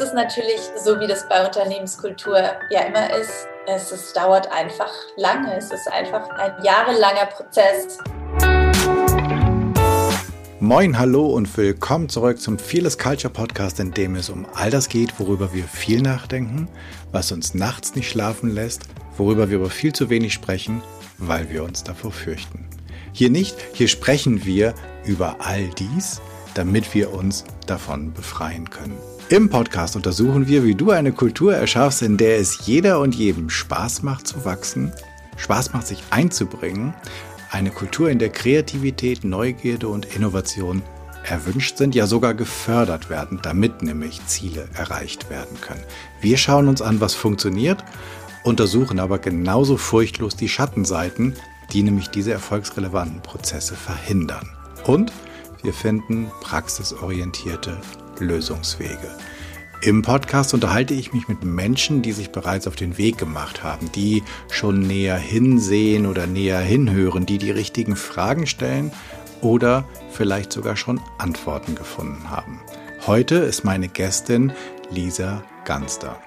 ist natürlich so, wie das bei Unternehmenskultur ja immer ist. Es ist, dauert einfach lange. Es ist einfach ein jahrelanger Prozess. Moin, hallo und willkommen zurück zum Fearless Culture Podcast, in dem es um all das geht, worüber wir viel nachdenken, was uns nachts nicht schlafen lässt, worüber wir aber viel zu wenig sprechen, weil wir uns davor fürchten. Hier nicht, hier sprechen wir über all dies, damit wir uns davon befreien können. Im Podcast untersuchen wir, wie du eine Kultur erschaffst, in der es jeder und jedem Spaß macht zu wachsen, Spaß macht sich einzubringen, eine Kultur, in der Kreativität, Neugierde und Innovation erwünscht sind, ja sogar gefördert werden, damit nämlich Ziele erreicht werden können. Wir schauen uns an, was funktioniert, untersuchen aber genauso furchtlos die Schattenseiten, die nämlich diese erfolgsrelevanten Prozesse verhindern. Und wir finden praxisorientierte Lösungswege. Im Podcast unterhalte ich mich mit Menschen, die sich bereits auf den Weg gemacht haben, die schon näher hinsehen oder näher hinhören, die die richtigen Fragen stellen oder vielleicht sogar schon Antworten gefunden haben. Heute ist meine Gästin Lisa Ganster.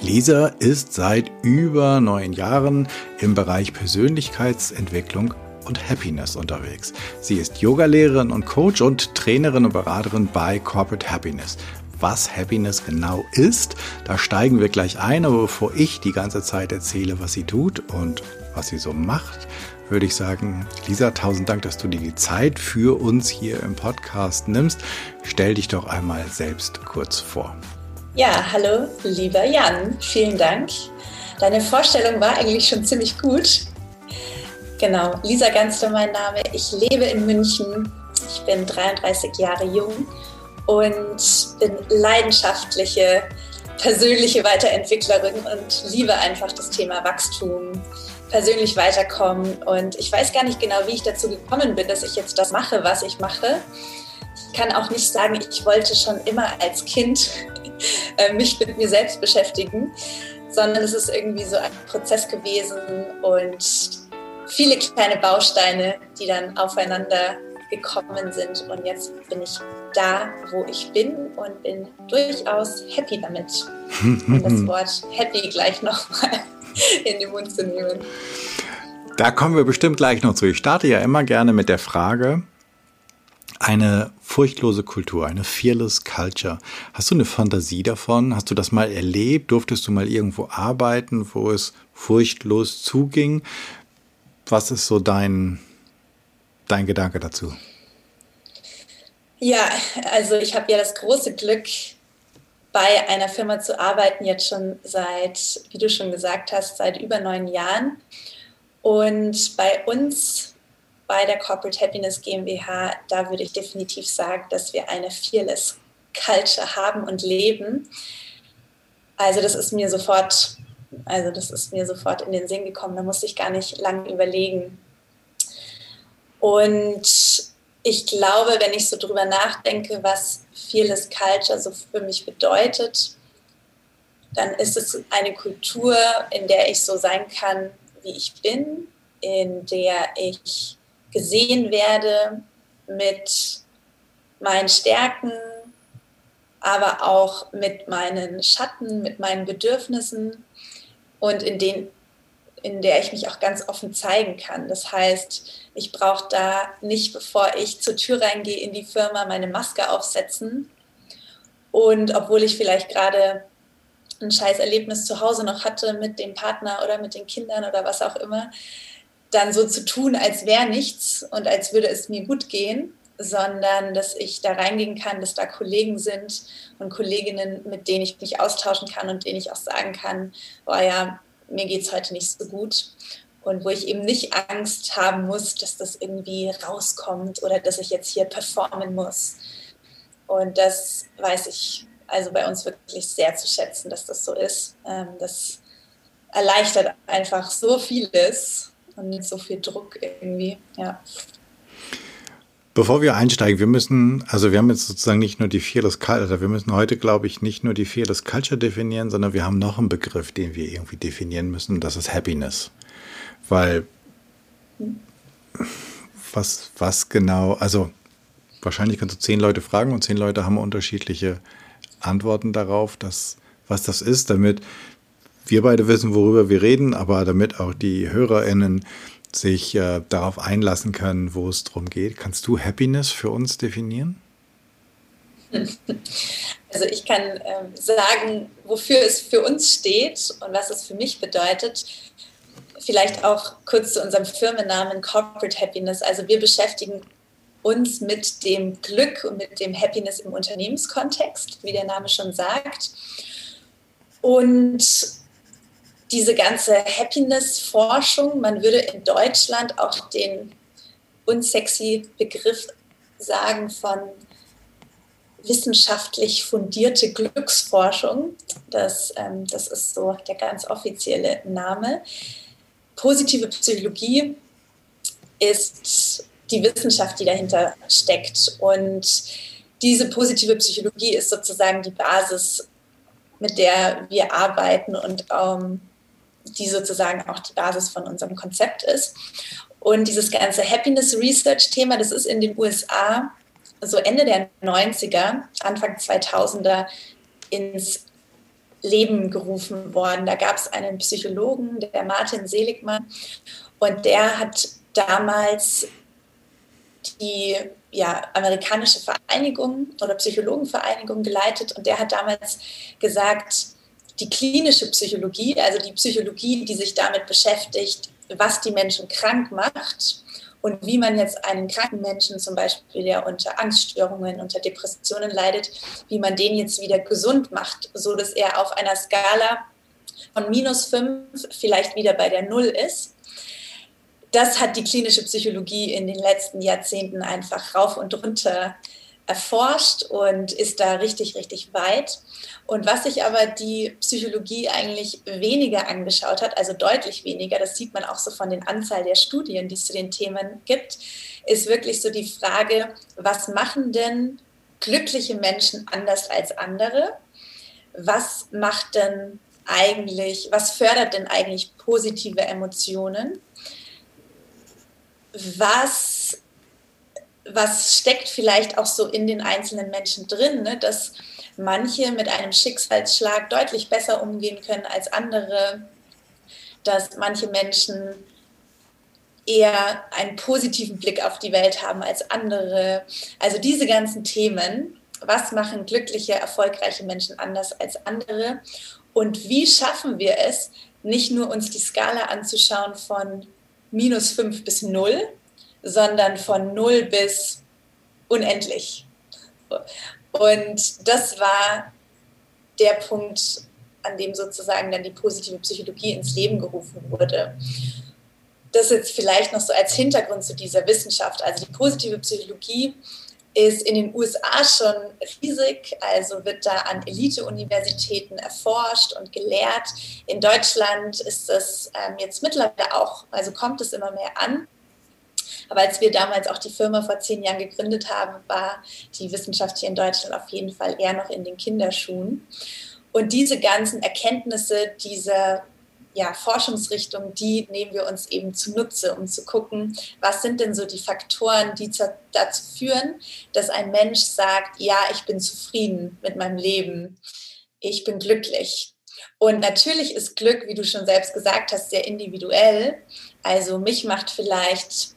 Lisa ist seit über neun Jahren im Bereich Persönlichkeitsentwicklung und Happiness unterwegs. Sie ist Yogalehrerin und Coach und Trainerin und Beraterin bei Corporate Happiness. Was Happiness genau ist, da steigen wir gleich ein, aber bevor ich die ganze Zeit erzähle, was sie tut und was sie so macht, würde ich sagen, Lisa, tausend Dank, dass du dir die Zeit für uns hier im Podcast nimmst. Stell dich doch einmal selbst kurz vor. Ja, hallo, lieber Jan, vielen Dank. Deine Vorstellung war eigentlich schon ziemlich gut. Genau, Lisa Ganster mein Name. Ich lebe in München. Ich bin 33 Jahre jung und bin leidenschaftliche persönliche Weiterentwicklerin und liebe einfach das Thema Wachstum, persönlich weiterkommen. Und ich weiß gar nicht genau, wie ich dazu gekommen bin, dass ich jetzt das mache, was ich mache. Ich kann auch nicht sagen, ich wollte schon immer als Kind äh, mich mit mir selbst beschäftigen, sondern es ist irgendwie so ein Prozess gewesen und viele kleine Bausteine, die dann aufeinander gekommen sind. Und jetzt bin ich da, wo ich bin und bin durchaus happy damit. das Wort happy gleich nochmal in den Mund zu nehmen. Da kommen wir bestimmt gleich noch zu. Ich starte ja immer gerne mit der Frage, eine furchtlose Kultur, eine fearless culture. Hast du eine Fantasie davon? Hast du das mal erlebt? Durftest du mal irgendwo arbeiten, wo es furchtlos zuging? Was ist so dein, dein Gedanke dazu? Ja, also ich habe ja das große Glück, bei einer Firma zu arbeiten, jetzt schon seit, wie du schon gesagt hast, seit über neun Jahren. Und bei uns, bei der Corporate Happiness GmbH, da würde ich definitiv sagen, dass wir eine Fearless Culture haben und leben. Also das ist mir sofort also das ist mir sofort in den Sinn gekommen, da musste ich gar nicht lange überlegen. Und ich glaube, wenn ich so drüber nachdenke, was Fearless Culture so für mich bedeutet, dann ist es eine Kultur, in der ich so sein kann, wie ich bin, in der ich gesehen werde mit meinen Stärken, aber auch mit meinen Schatten, mit meinen Bedürfnissen und in, den, in der ich mich auch ganz offen zeigen kann. Das heißt, ich brauche da nicht, bevor ich zur Tür reingehe in die Firma, meine Maske aufsetzen. Und obwohl ich vielleicht gerade ein scheiß Erlebnis zu Hause noch hatte mit dem Partner oder mit den Kindern oder was auch immer, dann so zu tun, als wäre nichts und als würde es mir gut gehen, sondern dass ich da reingehen kann, dass da Kollegen sind und Kolleginnen, mit denen ich mich austauschen kann und denen ich auch sagen kann, oh ja, mir geht es heute nicht so gut. Und wo ich eben nicht Angst haben muss, dass das irgendwie rauskommt oder dass ich jetzt hier performen muss. Und das weiß ich also bei uns wirklich sehr zu schätzen, dass das so ist. Ähm, das erleichtert einfach so vieles und so viel Druck irgendwie. Ja. Bevor wir einsteigen, wir müssen, also wir haben jetzt sozusagen nicht nur die Fearless Culture, wir müssen heute, glaube ich, nicht nur die Fearless Culture definieren, sondern wir haben noch einen Begriff, den wir irgendwie definieren müssen, das ist Happiness. Weil was, was genau, also wahrscheinlich kannst du zehn Leute fragen und zehn Leute haben unterschiedliche Antworten darauf, dass, was das ist, damit wir beide wissen, worüber wir reden, aber damit auch die HörerInnen sich äh, darauf einlassen können, wo es darum geht. Kannst du Happiness für uns definieren? Also ich kann ähm, sagen, wofür es für uns steht und was es für mich bedeutet. Vielleicht auch kurz zu unserem Firmennamen Corporate Happiness. Also wir beschäftigen uns mit dem Glück und mit dem Happiness im Unternehmenskontext, wie der Name schon sagt. Und diese ganze Happiness-Forschung, man würde in Deutschland auch den unsexy Begriff sagen von wissenschaftlich fundierte Glücksforschung. Das, ähm, das ist so der ganz offizielle Name. Positive Psychologie ist die Wissenschaft, die dahinter steckt. Und diese positive Psychologie ist sozusagen die Basis, mit der wir arbeiten und ähm, die sozusagen auch die Basis von unserem Konzept ist. Und dieses ganze Happiness Research Thema, das ist in den USA so Ende der 90er, Anfang 2000er ins Leben gerufen worden. Da gab es einen Psychologen, der Martin Seligmann, und der hat damals die ja, amerikanische Vereinigung oder Psychologenvereinigung geleitet und der hat damals gesagt, die klinische Psychologie, also die Psychologie, die sich damit beschäftigt, was die Menschen krank macht und wie man jetzt einen kranken Menschen zum Beispiel, der unter Angststörungen, unter Depressionen leidet, wie man den jetzt wieder gesund macht, so dass er auf einer Skala von minus fünf vielleicht wieder bei der Null ist. Das hat die klinische Psychologie in den letzten Jahrzehnten einfach rauf und runter erforscht und ist da richtig, richtig weit. Und was sich aber die Psychologie eigentlich weniger angeschaut hat, also deutlich weniger, das sieht man auch so von den Anzahl der Studien, die es zu den Themen gibt, ist wirklich so die Frage, was machen denn glückliche Menschen anders als andere? Was macht denn eigentlich, was fördert denn eigentlich positive Emotionen? Was was steckt vielleicht auch so in den einzelnen Menschen drin, ne? dass manche mit einem Schicksalsschlag deutlich besser umgehen können als andere, dass manche Menschen eher einen positiven Blick auf die Welt haben als andere. Also diese ganzen Themen, was machen glückliche, erfolgreiche Menschen anders als andere und wie schaffen wir es, nicht nur uns die Skala anzuschauen von minus 5 bis 0, sondern von null bis unendlich. Und das war der Punkt, an dem sozusagen dann die positive Psychologie ins Leben gerufen wurde. Das jetzt vielleicht noch so als Hintergrund zu dieser Wissenschaft. Also die positive Psychologie ist in den USA schon riesig, also wird da an Elite-Universitäten erforscht und gelehrt. In Deutschland ist das ähm, jetzt mittlerweile auch, also kommt es immer mehr an. Aber als wir damals auch die Firma vor zehn Jahren gegründet haben, war die Wissenschaft hier in Deutschland auf jeden Fall eher noch in den Kinderschuhen. Und diese ganzen Erkenntnisse, diese ja, Forschungsrichtung, die nehmen wir uns eben zunutze, um zu gucken, was sind denn so die Faktoren, die zu, dazu führen, dass ein Mensch sagt, ja, ich bin zufrieden mit meinem Leben, ich bin glücklich. Und natürlich ist Glück, wie du schon selbst gesagt hast, sehr individuell. Also mich macht vielleicht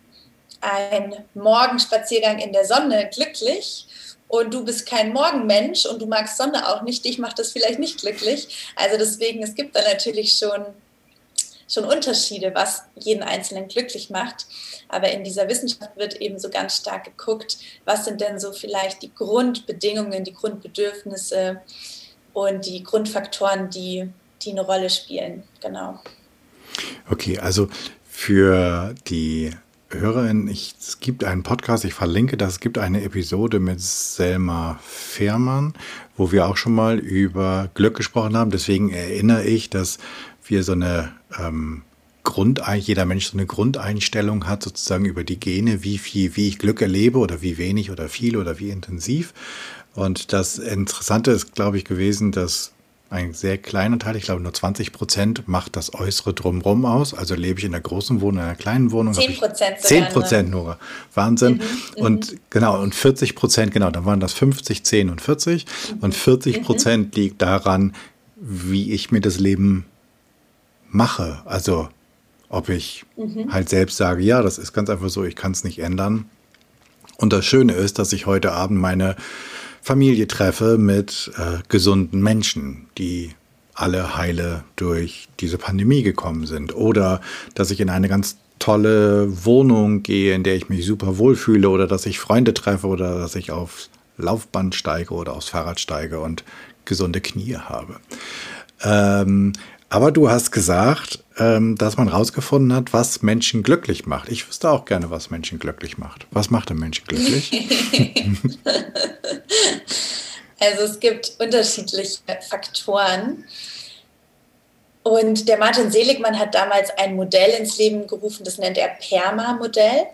ein Morgenspaziergang in der Sonne glücklich und du bist kein Morgenmensch und du magst Sonne auch nicht, dich macht das vielleicht nicht glücklich. Also deswegen, es gibt da natürlich schon, schon Unterschiede, was jeden Einzelnen glücklich macht. Aber in dieser Wissenschaft wird eben so ganz stark geguckt, was sind denn so vielleicht die Grundbedingungen, die Grundbedürfnisse und die Grundfaktoren, die, die eine Rolle spielen. Genau. Okay, also für die Hörerin, ich, es gibt einen Podcast, ich verlinke das, es gibt eine Episode mit Selma Fehrmann, wo wir auch schon mal über Glück gesprochen haben. Deswegen erinnere ich, dass wir so eine ähm, Grund, jeder Mensch so eine Grundeinstellung hat, sozusagen über die Gene, wie viel, wie ich Glück erlebe oder wie wenig oder viel oder wie intensiv. Und das Interessante ist, glaube ich, gewesen, dass ein sehr kleiner Teil, ich glaube nur 20 Prozent macht das äußere Drumherum aus. Also lebe ich in einer großen Wohnung, in einer kleinen Wohnung. 10 Prozent. 10 Prozent nur. Wahnsinn. Mhm, und mhm. genau, und 40 Prozent, genau, dann waren das 50, 10 und 40. Mhm. Und 40 Prozent mhm. liegt daran, wie ich mir das Leben mache. Also ob ich mhm. halt selbst sage, ja, das ist ganz einfach so, ich kann es nicht ändern. Und das Schöne ist, dass ich heute Abend meine Familie treffe mit äh, gesunden Menschen, die alle heile durch diese Pandemie gekommen sind. Oder dass ich in eine ganz tolle Wohnung gehe, in der ich mich super wohlfühle oder dass ich Freunde treffe oder dass ich aufs Laufband steige oder aufs Fahrrad steige und gesunde Knie habe. Ähm, aber du hast gesagt, ähm, dass man herausgefunden hat, was Menschen glücklich macht. Ich wüsste auch gerne, was Menschen glücklich macht. Was macht ein Menschen glücklich? also es gibt unterschiedliche Faktoren. Und der Martin Seligmann hat damals ein Modell ins Leben gerufen, das nennt er PERMA-Modell.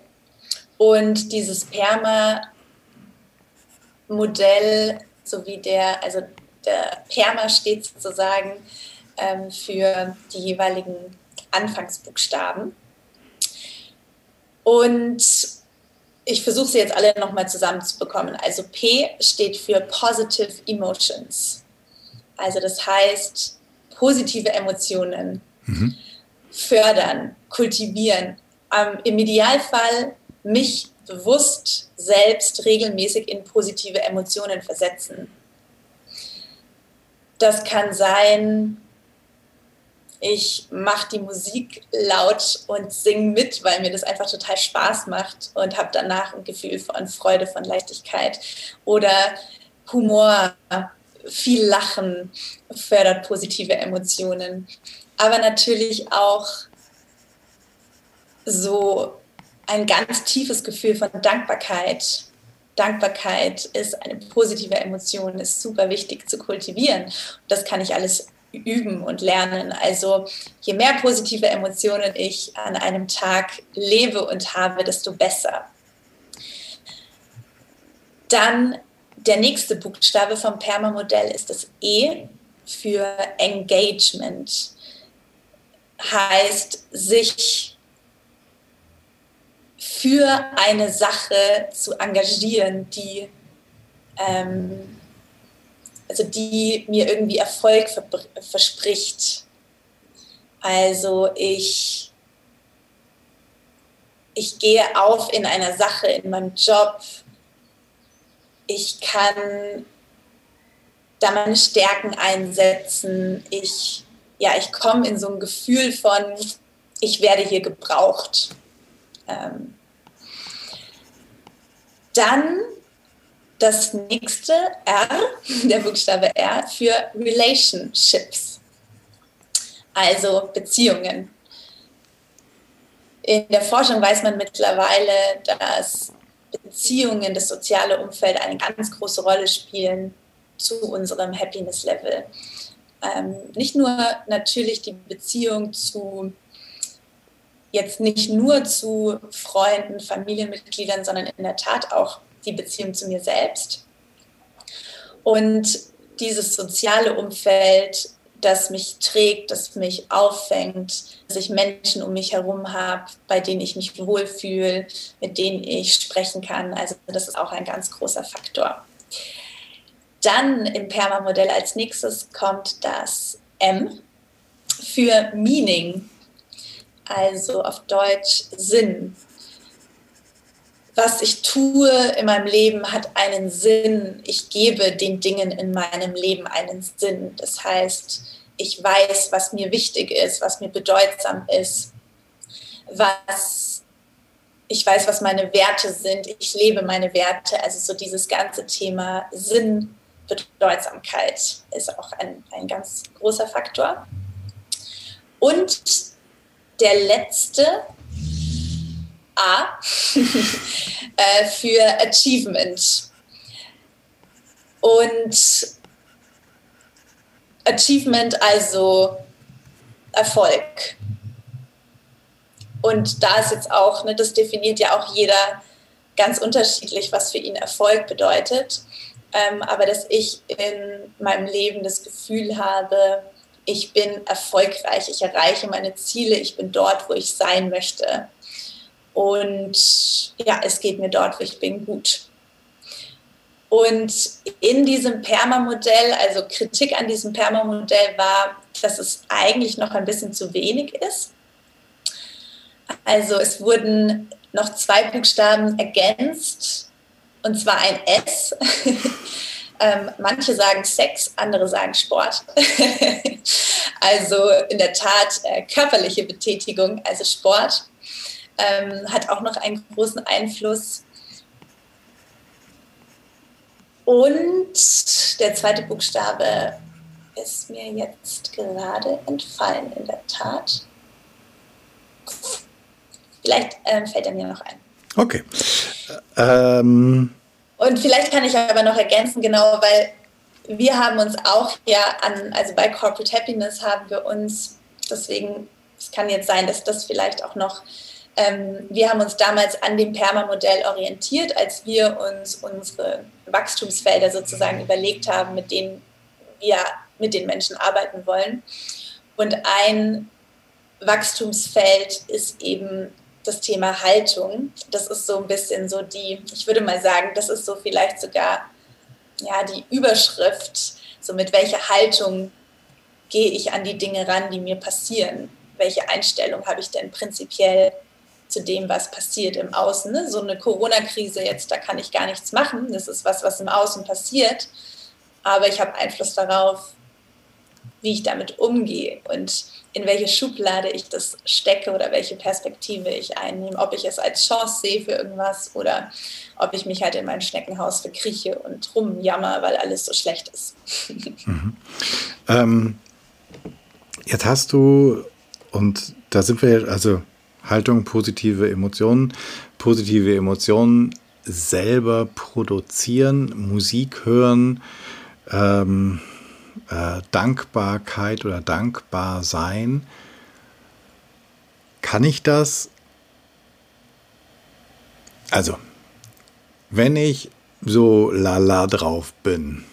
Und dieses PERMA-Modell, sowie der, also der PERMA steht sozusagen ähm, für die jeweiligen Anfangsbuchstaben. Und ich versuche sie jetzt alle nochmal zusammenzubekommen. Also P steht für Positive Emotions. Also das heißt positive Emotionen mhm. fördern, kultivieren. Ähm, Im Idealfall mich bewusst selbst regelmäßig in positive Emotionen versetzen. Das kann sein, ich mache die Musik laut und singe mit, weil mir das einfach total Spaß macht und habe danach ein Gefühl von Freude, von Leichtigkeit. Oder Humor, viel Lachen fördert positive Emotionen. Aber natürlich auch so ein ganz tiefes Gefühl von Dankbarkeit. Dankbarkeit ist eine positive Emotion, ist super wichtig zu kultivieren. das kann ich alles üben und lernen. Also je mehr positive Emotionen ich an einem Tag lebe und habe, desto besser. Dann der nächste Buchstabe vom Perma-Modell ist das E für Engagement. Heißt, sich für eine Sache zu engagieren, die ähm, also die mir irgendwie Erfolg verspricht. Also ich, ich gehe auf in einer Sache, in meinem Job. Ich kann da meine Stärken einsetzen. Ich, ja, ich komme in so ein Gefühl von, ich werde hier gebraucht. Ähm, dann das nächste R, der Buchstabe R, für Relationships, also Beziehungen. In der Forschung weiß man mittlerweile, dass Beziehungen, das soziale Umfeld eine ganz große Rolle spielen zu unserem Happiness-Level. Ähm, nicht nur natürlich die Beziehung zu, jetzt nicht nur zu Freunden, Familienmitgliedern, sondern in der Tat auch die Beziehung zu mir selbst. Und dieses soziale Umfeld, das mich trägt, das mich auffängt, dass ich Menschen um mich herum habe, bei denen ich mich wohlfühle, mit denen ich sprechen kann. Also das ist auch ein ganz großer Faktor. Dann im Perma-Modell als nächstes kommt das M für Meaning, also auf Deutsch Sinn was ich tue in meinem Leben hat einen Sinn. Ich gebe den Dingen in meinem Leben einen Sinn. Das heißt, ich weiß, was mir wichtig ist, was mir bedeutsam ist, was ich weiß, was meine Werte sind. Ich lebe meine Werte. Also so dieses ganze Thema Sinn, Bedeutsamkeit ist auch ein, ein ganz großer Faktor. Und der letzte A äh, für Achievement. Und Achievement also Erfolg. Und da ist jetzt auch, ne, das definiert ja auch jeder ganz unterschiedlich, was für ihn Erfolg bedeutet. ähm, aber dass ich in meinem Leben das Gefühl habe, ich bin erfolgreich, ich erreiche meine Ziele, ich bin dort, wo ich sein möchte. Und ja, es geht mir dort, wo ich bin, gut. Und in diesem Perma-Modell, also Kritik an diesem Perma-Modell war, dass es eigentlich noch ein bisschen zu wenig ist. Also es wurden noch zwei Buchstaben ergänzt, und zwar ein S. ähm, manche sagen Sex, andere sagen Sport. also in der Tat äh, körperliche Betätigung, also Sport, ähm, hat auch noch einen großen Einfluss. Und der zweite Buchstabe ist mir jetzt gerade entfallen, in der Tat. Vielleicht ähm, fällt er mir noch ein. Okay. Ähm. Und vielleicht kann ich aber noch ergänzen, genau, weil wir haben uns auch ja an, also bei Corporate Happiness haben wir uns, deswegen, es kann jetzt sein, dass das vielleicht auch noch, ähm, wir haben uns damals an dem Perma-Modell orientiert, als wir uns unsere Wachstumsfelder sozusagen überlegt haben, mit denen wir mit den Menschen arbeiten wollen. Und ein Wachstumsfeld ist eben das Thema Haltung. Das ist so ein bisschen so die, ich würde mal sagen, das ist so vielleicht sogar ja, die Überschrift, so mit welcher Haltung gehe ich an die Dinge ran, die mir passieren. Welche Einstellung habe ich denn prinzipiell zu dem, was passiert im Außen? Ne? So eine Corona-Krise jetzt, da kann ich gar nichts machen. Das ist was, was im Außen passiert. Aber ich habe Einfluss darauf, wie ich damit umgehe. Und in welche Schublade ich das stecke oder welche Perspektive ich einnehme, ob ich es als Chance sehe für irgendwas oder ob ich mich halt in mein Schneckenhaus verkrieche und rumjammer, weil alles so schlecht ist. Mhm. Ähm, jetzt hast du, und da sind wir, also Haltung, positive Emotionen, positive Emotionen selber produzieren, Musik hören, ähm, äh, Dankbarkeit oder dankbar sein, kann ich das? Also, wenn ich so lala drauf bin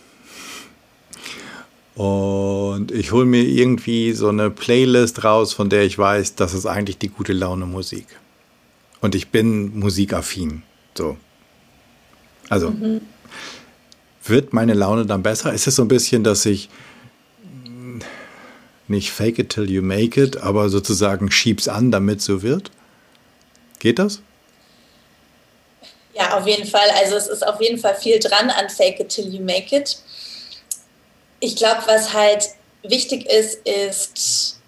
und ich hole mir irgendwie so eine Playlist raus, von der ich weiß, das ist eigentlich die gute Laune Musik. Und ich bin musikaffin. So. Also, mhm. wird meine Laune dann besser? Ist es so ein bisschen, dass ich nicht fake it till you make it, aber sozusagen schieb's an, damit so wird? Geht das? Ja, auf jeden Fall. Also es ist auf jeden Fall viel dran an fake it till you make it. Ich glaube, was halt wichtig ist, ist,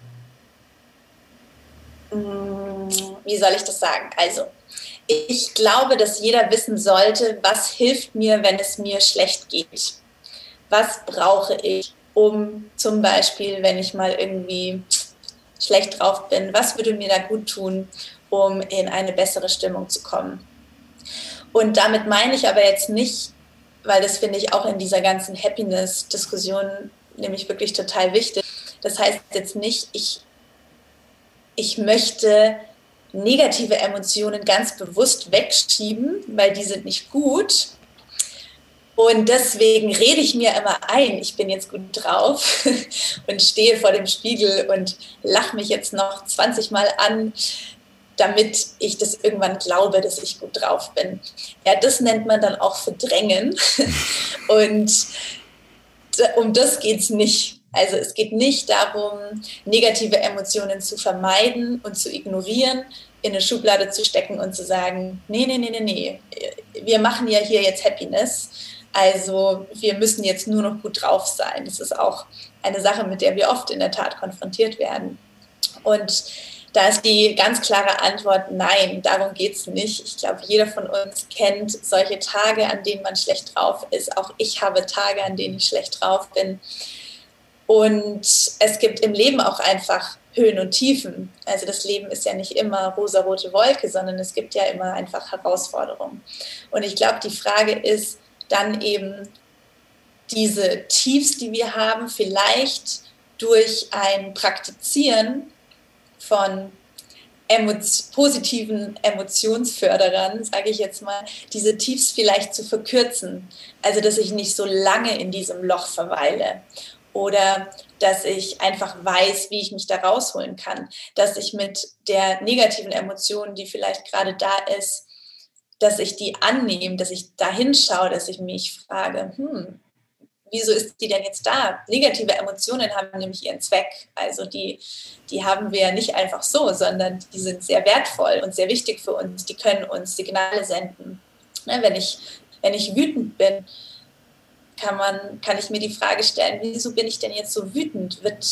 mm, wie soll ich das sagen? Also, ich glaube, dass jeder wissen sollte, was hilft mir, wenn es mir schlecht geht. Was brauche ich? um zum Beispiel, wenn ich mal irgendwie schlecht drauf bin, was würde mir da gut tun, um in eine bessere Stimmung zu kommen. Und damit meine ich aber jetzt nicht, weil das finde ich auch in dieser ganzen Happiness-Diskussion nämlich wirklich total wichtig. Das heißt jetzt nicht, ich, ich möchte negative Emotionen ganz bewusst wegschieben, weil die sind nicht gut, und deswegen rede ich mir immer ein, ich bin jetzt gut drauf und stehe vor dem Spiegel und lache mich jetzt noch 20 Mal an, damit ich das irgendwann glaube, dass ich gut drauf bin. Ja, das nennt man dann auch Verdrängen. Und um das geht es nicht. Also es geht nicht darum, negative Emotionen zu vermeiden und zu ignorieren, in eine Schublade zu stecken und zu sagen, nee, nee, nee, nee, nee, wir machen ja hier jetzt Happiness also wir müssen jetzt nur noch gut drauf sein. Das ist auch eine Sache, mit der wir oft in der Tat konfrontiert werden. Und da ist die ganz klare Antwort nein, darum geht es nicht. Ich glaube, jeder von uns kennt solche Tage, an denen man schlecht drauf ist. Auch ich habe Tage, an denen ich schlecht drauf bin. Und es gibt im Leben auch einfach Höhen und Tiefen. Also das Leben ist ja nicht immer rosa-rote Wolke, sondern es gibt ja immer einfach Herausforderungen. Und ich glaube, die Frage ist, dann eben diese Tiefs, die wir haben, vielleicht durch ein Praktizieren von positiven Emotionsförderern, sage ich jetzt mal, diese Tiefs vielleicht zu verkürzen. Also, dass ich nicht so lange in diesem Loch verweile oder dass ich einfach weiß, wie ich mich da rausholen kann, dass ich mit der negativen Emotion, die vielleicht gerade da ist, dass ich die annehme, dass ich da hinschaue, dass ich mich frage, hm, wieso ist die denn jetzt da? Negative Emotionen haben nämlich ihren Zweck. Also die, die haben wir nicht einfach so, sondern die sind sehr wertvoll und sehr wichtig für uns. Die können uns Signale senden. Ne, wenn, ich, wenn ich wütend bin, kann, man, kann ich mir die Frage stellen, wieso bin ich denn jetzt so wütend? Wird,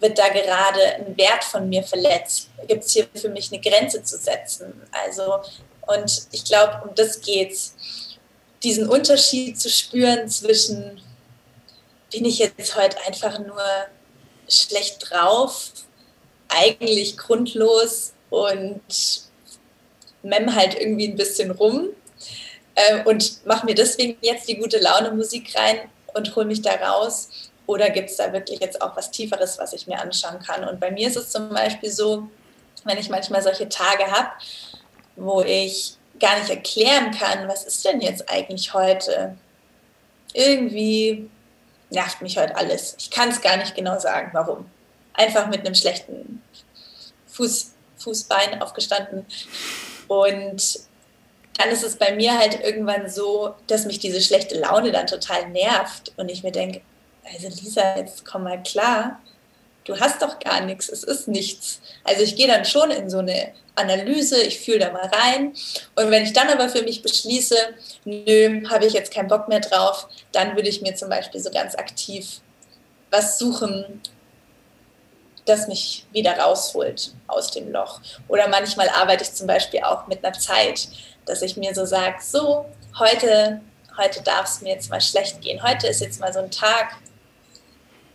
wird da gerade ein Wert von mir verletzt? Gibt es hier für mich eine Grenze zu setzen? Also, und ich glaube, um das geht's diesen Unterschied zu spüren zwischen, bin ich jetzt heute einfach nur schlecht drauf, eigentlich grundlos und mem halt irgendwie ein bisschen rum äh, und mache mir deswegen jetzt die gute Laune Musik rein und hole mich da raus. Oder gibt es da wirklich jetzt auch was Tieferes, was ich mir anschauen kann? Und bei mir ist es zum Beispiel so, wenn ich manchmal solche Tage habe, wo ich gar nicht erklären kann, was ist denn jetzt eigentlich heute? Irgendwie nervt mich heute alles. Ich kann es gar nicht genau sagen, warum. Einfach mit einem schlechten Fuß, Fußbein aufgestanden. Und dann ist es bei mir halt irgendwann so, dass mich diese schlechte Laune dann total nervt und ich mir denke, also Lisa, jetzt komm mal klar, du hast doch gar nichts, es ist nichts. Also ich gehe dann schon in so eine Analyse, ich fühle da mal rein. Und wenn ich dann aber für mich beschließe, nö, habe ich jetzt keinen Bock mehr drauf, dann würde ich mir zum Beispiel so ganz aktiv was suchen, das mich wieder rausholt aus dem Loch. Oder manchmal arbeite ich zum Beispiel auch mit einer Zeit, dass ich mir so sage, so, heute, heute darf es mir jetzt mal schlecht gehen. Heute ist jetzt mal so ein Tag,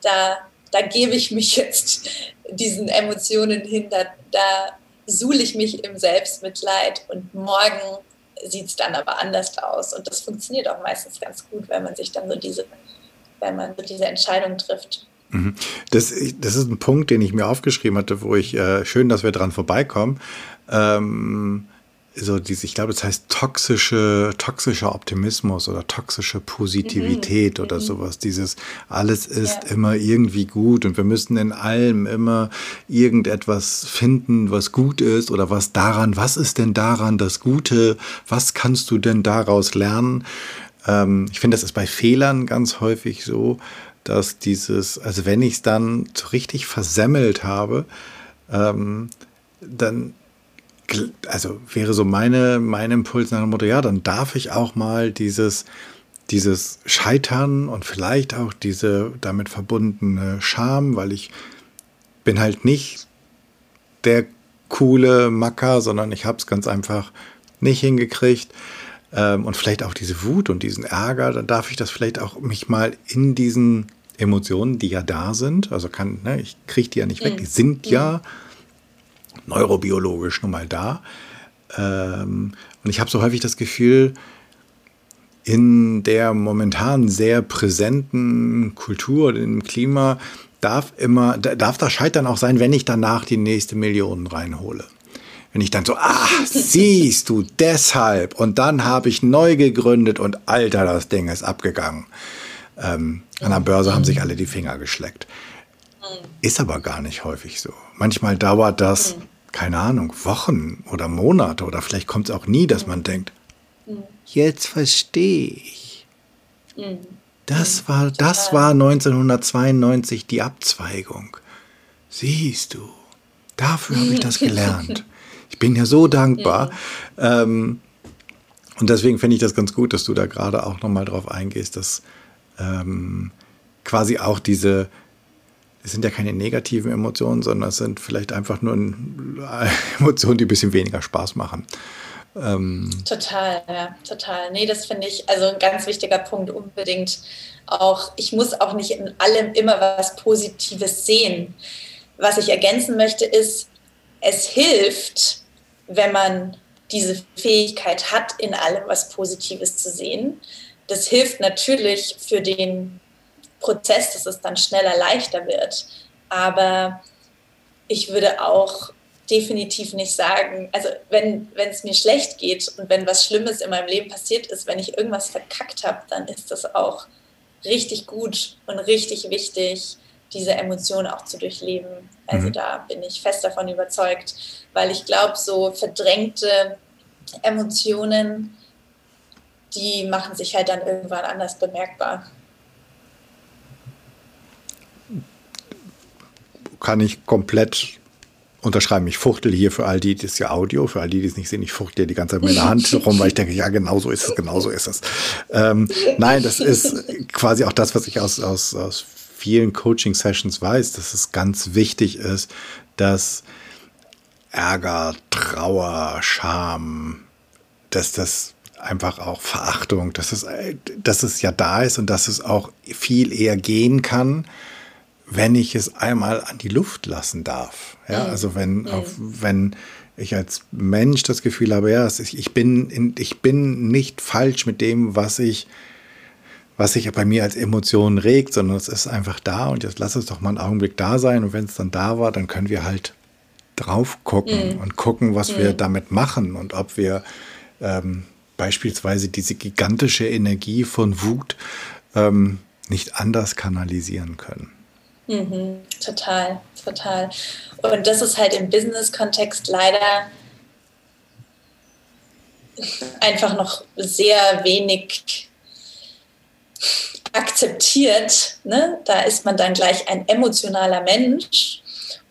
da, da gebe ich mich jetzt diesen Emotionen hin, da, da suhle ich mich im Selbstmitleid und morgen sieht es dann aber anders aus. Und das funktioniert auch meistens ganz gut, wenn man sich dann so diese, wenn man so diese Entscheidung trifft. Mhm. Das, das ist ein Punkt, den ich mir aufgeschrieben hatte, wo ich, äh, schön, dass wir dran vorbeikommen. Ähm, so diese, ich glaube, das heißt toxische, toxischer Optimismus oder toxische Positivität mhm. oder mhm. sowas. Dieses alles ist ja. immer irgendwie gut und wir müssen in allem immer irgendetwas finden, was gut ist oder was daran, was ist denn daran das Gute? Was kannst du denn daraus lernen? Ähm, ich finde, das ist bei Fehlern ganz häufig so, dass dieses, also wenn ich es dann so richtig versemmelt habe, ähm, dann also wäre so meine, mein Impuls nach dem Motto, ja, dann darf ich auch mal dieses, dieses Scheitern und vielleicht auch diese damit verbundene Scham, weil ich bin halt nicht der coole Macker, sondern ich habe es ganz einfach nicht hingekriegt. Ähm, und vielleicht auch diese Wut und diesen Ärger, dann darf ich das vielleicht auch mich mal in diesen Emotionen, die ja da sind, also kann, ne, ich kriege die ja nicht weg, die sind ja neurobiologisch nun mal da. Ähm, und ich habe so häufig das Gefühl, in der momentan sehr präsenten Kultur, im Klima, darf immer, darf das Scheitern auch sein, wenn ich danach die nächste Million reinhole. Wenn ich dann so, ah, siehst du, deshalb. Und dann habe ich neu gegründet und alter, das Ding ist abgegangen. Ähm, an der Börse haben sich alle die Finger geschleckt. Ist aber gar nicht häufig so. Manchmal dauert das, mhm. Keine Ahnung, Wochen oder Monate oder vielleicht kommt es auch nie, dass man denkt, mhm. jetzt verstehe ich. Mhm. Das war, das war 1992 die Abzweigung. Siehst du, dafür habe ich das gelernt. Ich bin ja so dankbar. Ähm, und deswegen finde ich das ganz gut, dass du da gerade auch nochmal drauf eingehst, dass ähm, quasi auch diese, es sind ja keine negativen Emotionen, sondern es sind vielleicht einfach nur Emotionen, die ein bisschen weniger Spaß machen. Ähm total, ja, total. Nee, das finde ich also ein ganz wichtiger Punkt unbedingt. Auch ich muss auch nicht in allem immer was Positives sehen. Was ich ergänzen möchte, ist, es hilft, wenn man diese Fähigkeit hat, in allem was Positives zu sehen. Das hilft natürlich für den Prozess, dass es dann schneller, leichter wird. Aber ich würde auch definitiv nicht sagen, also wenn es mir schlecht geht und wenn was Schlimmes in meinem Leben passiert ist, wenn ich irgendwas verkackt habe, dann ist das auch richtig gut und richtig wichtig, diese Emotionen auch zu durchleben. Also mhm. da bin ich fest davon überzeugt, weil ich glaube, so verdrängte Emotionen, die machen sich halt dann irgendwann anders bemerkbar. Kann ich komplett unterschreiben. Ich fuchtel hier für all die, das ist ja Audio, für all die, die es nicht sehen, ich fuchtel die ganze Zeit mit der Hand rum, weil ich denke, ja, genau so ist es, genau so ist es. Ähm, nein, das ist quasi auch das, was ich aus, aus, aus vielen Coaching-Sessions weiß, dass es ganz wichtig ist, dass Ärger, Trauer, Scham, dass das einfach auch Verachtung, dass es, dass es ja da ist und dass es auch viel eher gehen kann, wenn ich es einmal an die Luft lassen darf. Ja, also wenn, mhm. wenn ich als Mensch das Gefühl habe, ja, ich bin, in, ich bin nicht falsch mit dem, was ich, was sich bei mir als Emotion regt, sondern es ist einfach da und jetzt lass es doch mal einen Augenblick da sein und wenn es dann da war, dann können wir halt drauf gucken mhm. und gucken, was wir mhm. damit machen und ob wir ähm, beispielsweise diese gigantische Energie von Wut ähm, nicht anders kanalisieren können. Mhm, total, total. Und das ist halt im Business-Kontext leider einfach noch sehr wenig akzeptiert. Ne? Da ist man dann gleich ein emotionaler Mensch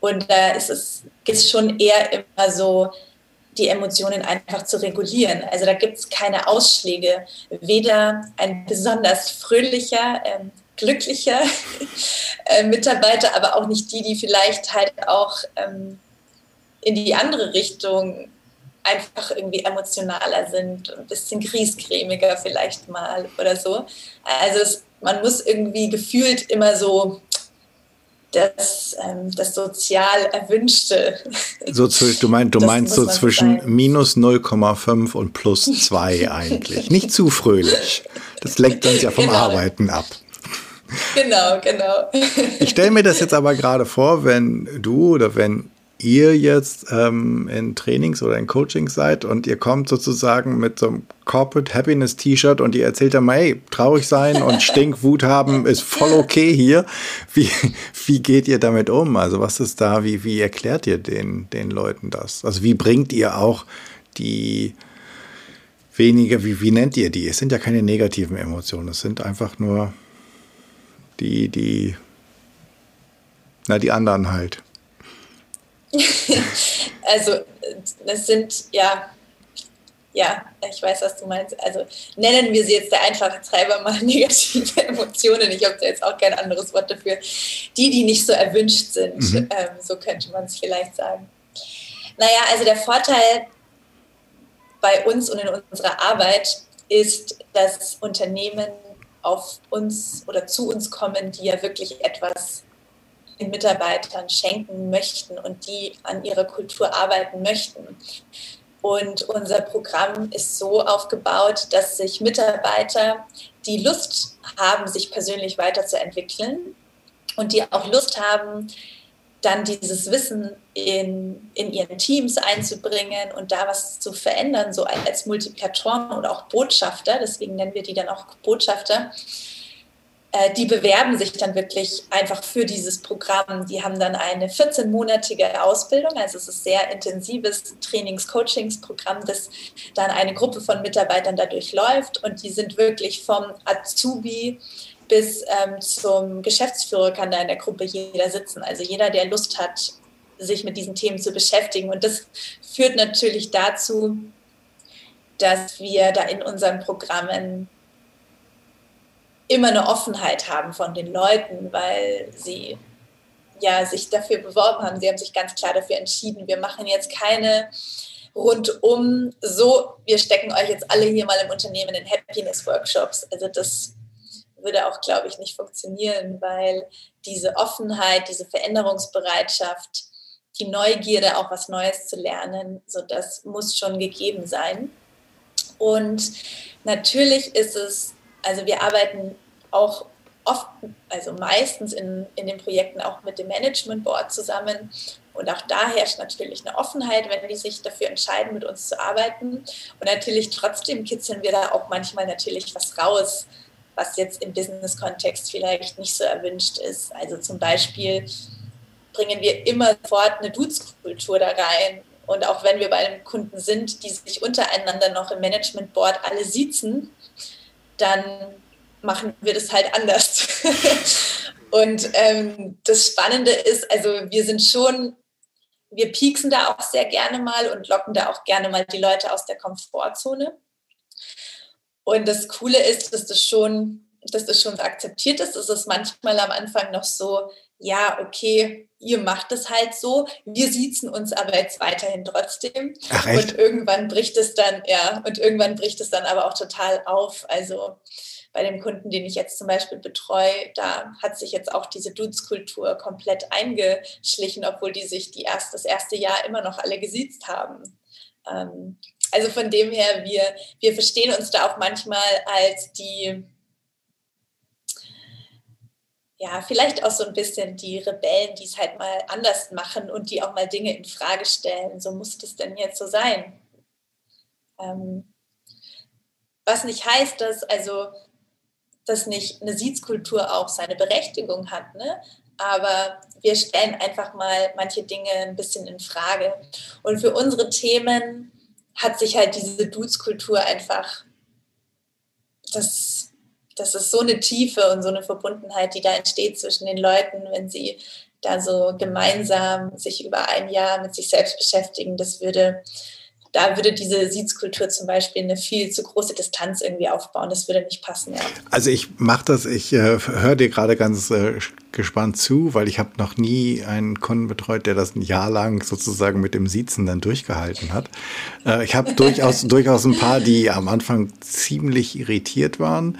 und da ist es ist schon eher immer so, die Emotionen einfach zu regulieren. Also da gibt es keine Ausschläge. Weder ein besonders fröhlicher, ähm, glücklicher äh, Mitarbeiter, aber auch nicht die, die vielleicht halt auch ähm, in die andere Richtung einfach irgendwie emotionaler sind, ein bisschen griesgrämiger vielleicht mal oder so. Also es, man muss irgendwie gefühlt immer so das, ähm, das sozial Erwünschte. So, du, mein, du meinst so zwischen sein. minus 0,5 und plus 2 eigentlich. Nicht zu fröhlich. Das lenkt uns ja vom genau. Arbeiten ab. Genau, genau. Ich stelle mir das jetzt aber gerade vor, wenn du oder wenn ihr jetzt ähm, in Trainings oder in Coachings seid und ihr kommt sozusagen mit so einem Corporate Happiness T-Shirt und ihr erzählt dann mal, hey, traurig sein und Stinkwut haben ist voll okay hier. Wie, wie geht ihr damit um? Also was ist da, wie, wie erklärt ihr den, den Leuten das? Also wie bringt ihr auch die weniger, wie, wie nennt ihr die? Es sind ja keine negativen Emotionen, es sind einfach nur die, die, na, die anderen halt. also, das sind ja, ja, ich weiß, was du meinst. Also nennen wir sie jetzt der einfache Treiber mal negative Emotionen. Ich habe da jetzt auch kein anderes Wort dafür. Die, die nicht so erwünscht sind, mhm. ähm, so könnte man es vielleicht sagen. Naja, also der Vorteil bei uns und in unserer Arbeit ist, dass Unternehmen auf uns oder zu uns kommen, die ja wirklich etwas den Mitarbeitern schenken möchten und die an ihrer Kultur arbeiten möchten. Und unser Programm ist so aufgebaut, dass sich Mitarbeiter, die Lust haben, sich persönlich weiterzuentwickeln und die auch Lust haben, dann dieses Wissen in, in ihren Teams einzubringen und da was zu verändern, so als Multiplikatoren und auch Botschafter, deswegen nennen wir die dann auch Botschafter, äh, die bewerben sich dann wirklich einfach für dieses Programm. Die haben dann eine 14-monatige Ausbildung, also es ist ein sehr intensives Trainings-Coachings-Programm, das dann eine Gruppe von Mitarbeitern dadurch läuft und die sind wirklich vom Azubi bis ähm, zum Geschäftsführer kann da in der Gruppe jeder sitzen. Also jeder, der Lust hat, sich mit diesen Themen zu beschäftigen. Und das führt natürlich dazu, dass wir da in unseren Programmen immer eine Offenheit haben von den Leuten, weil sie ja sich dafür beworben haben. Sie haben sich ganz klar dafür entschieden. Wir machen jetzt keine rundum so, wir stecken euch jetzt alle hier mal im Unternehmen in Happiness Workshops. Also das würde auch, glaube ich, nicht funktionieren, weil diese Offenheit, diese Veränderungsbereitschaft, die Neugierde, auch was Neues zu lernen, so das muss schon gegeben sein. Und natürlich ist es, also wir arbeiten auch oft, also meistens in, in den Projekten auch mit dem Management Board zusammen. Und auch da herrscht natürlich eine Offenheit, wenn die sich dafür entscheiden, mit uns zu arbeiten. Und natürlich trotzdem kitzeln wir da auch manchmal natürlich was raus, was jetzt im Business-Kontext vielleicht nicht so erwünscht ist. Also zum Beispiel bringen wir immer sofort eine Dudes-Kultur da rein. Und auch wenn wir bei einem Kunden sind, die sich untereinander noch im Management Board alle siezen, dann machen wir das halt anders. und ähm, das Spannende ist, also wir sind schon, wir pieksen da auch sehr gerne mal und locken da auch gerne mal die Leute aus der Komfortzone. Und das Coole ist, dass das schon, dass das schon akzeptiert ist. Es ist manchmal am Anfang noch so, ja, okay, ihr macht es halt so, wir siezen uns aber jetzt weiterhin trotzdem. Ach, echt? Und irgendwann bricht es dann, ja, und irgendwann bricht es dann aber auch total auf. Also bei dem Kunden, den ich jetzt zum Beispiel betreue, da hat sich jetzt auch diese Dudes-Kultur komplett eingeschlichen, obwohl die sich die erst, das erste Jahr immer noch alle gesiezt haben. Ähm, also von dem her, wir, wir verstehen uns da auch manchmal als die, ja, vielleicht auch so ein bisschen die Rebellen, die es halt mal anders machen und die auch mal Dinge in Frage stellen. So muss das denn jetzt so sein. Ähm, was nicht heißt, dass also dass nicht eine Sitzkultur auch seine Berechtigung hat, ne? aber wir stellen einfach mal manche Dinge ein bisschen in Frage. Und für unsere Themen hat sich halt diese Dudes-Kultur einfach, das das ist so eine Tiefe und so eine Verbundenheit, die da entsteht zwischen den Leuten, wenn sie da so gemeinsam sich über ein Jahr mit sich selbst beschäftigen. Das würde, da würde diese Sitzkultur zum Beispiel eine viel zu große Distanz irgendwie aufbauen. Das würde nicht passen. Ja. Also ich mache das, ich äh, höre dir gerade ganz äh, gespannt zu, weil ich habe noch nie einen Kunden betreut, der das ein Jahr lang sozusagen mit dem Siezen dann durchgehalten hat. Äh, ich habe durchaus, durchaus ein paar, die am Anfang ziemlich irritiert waren.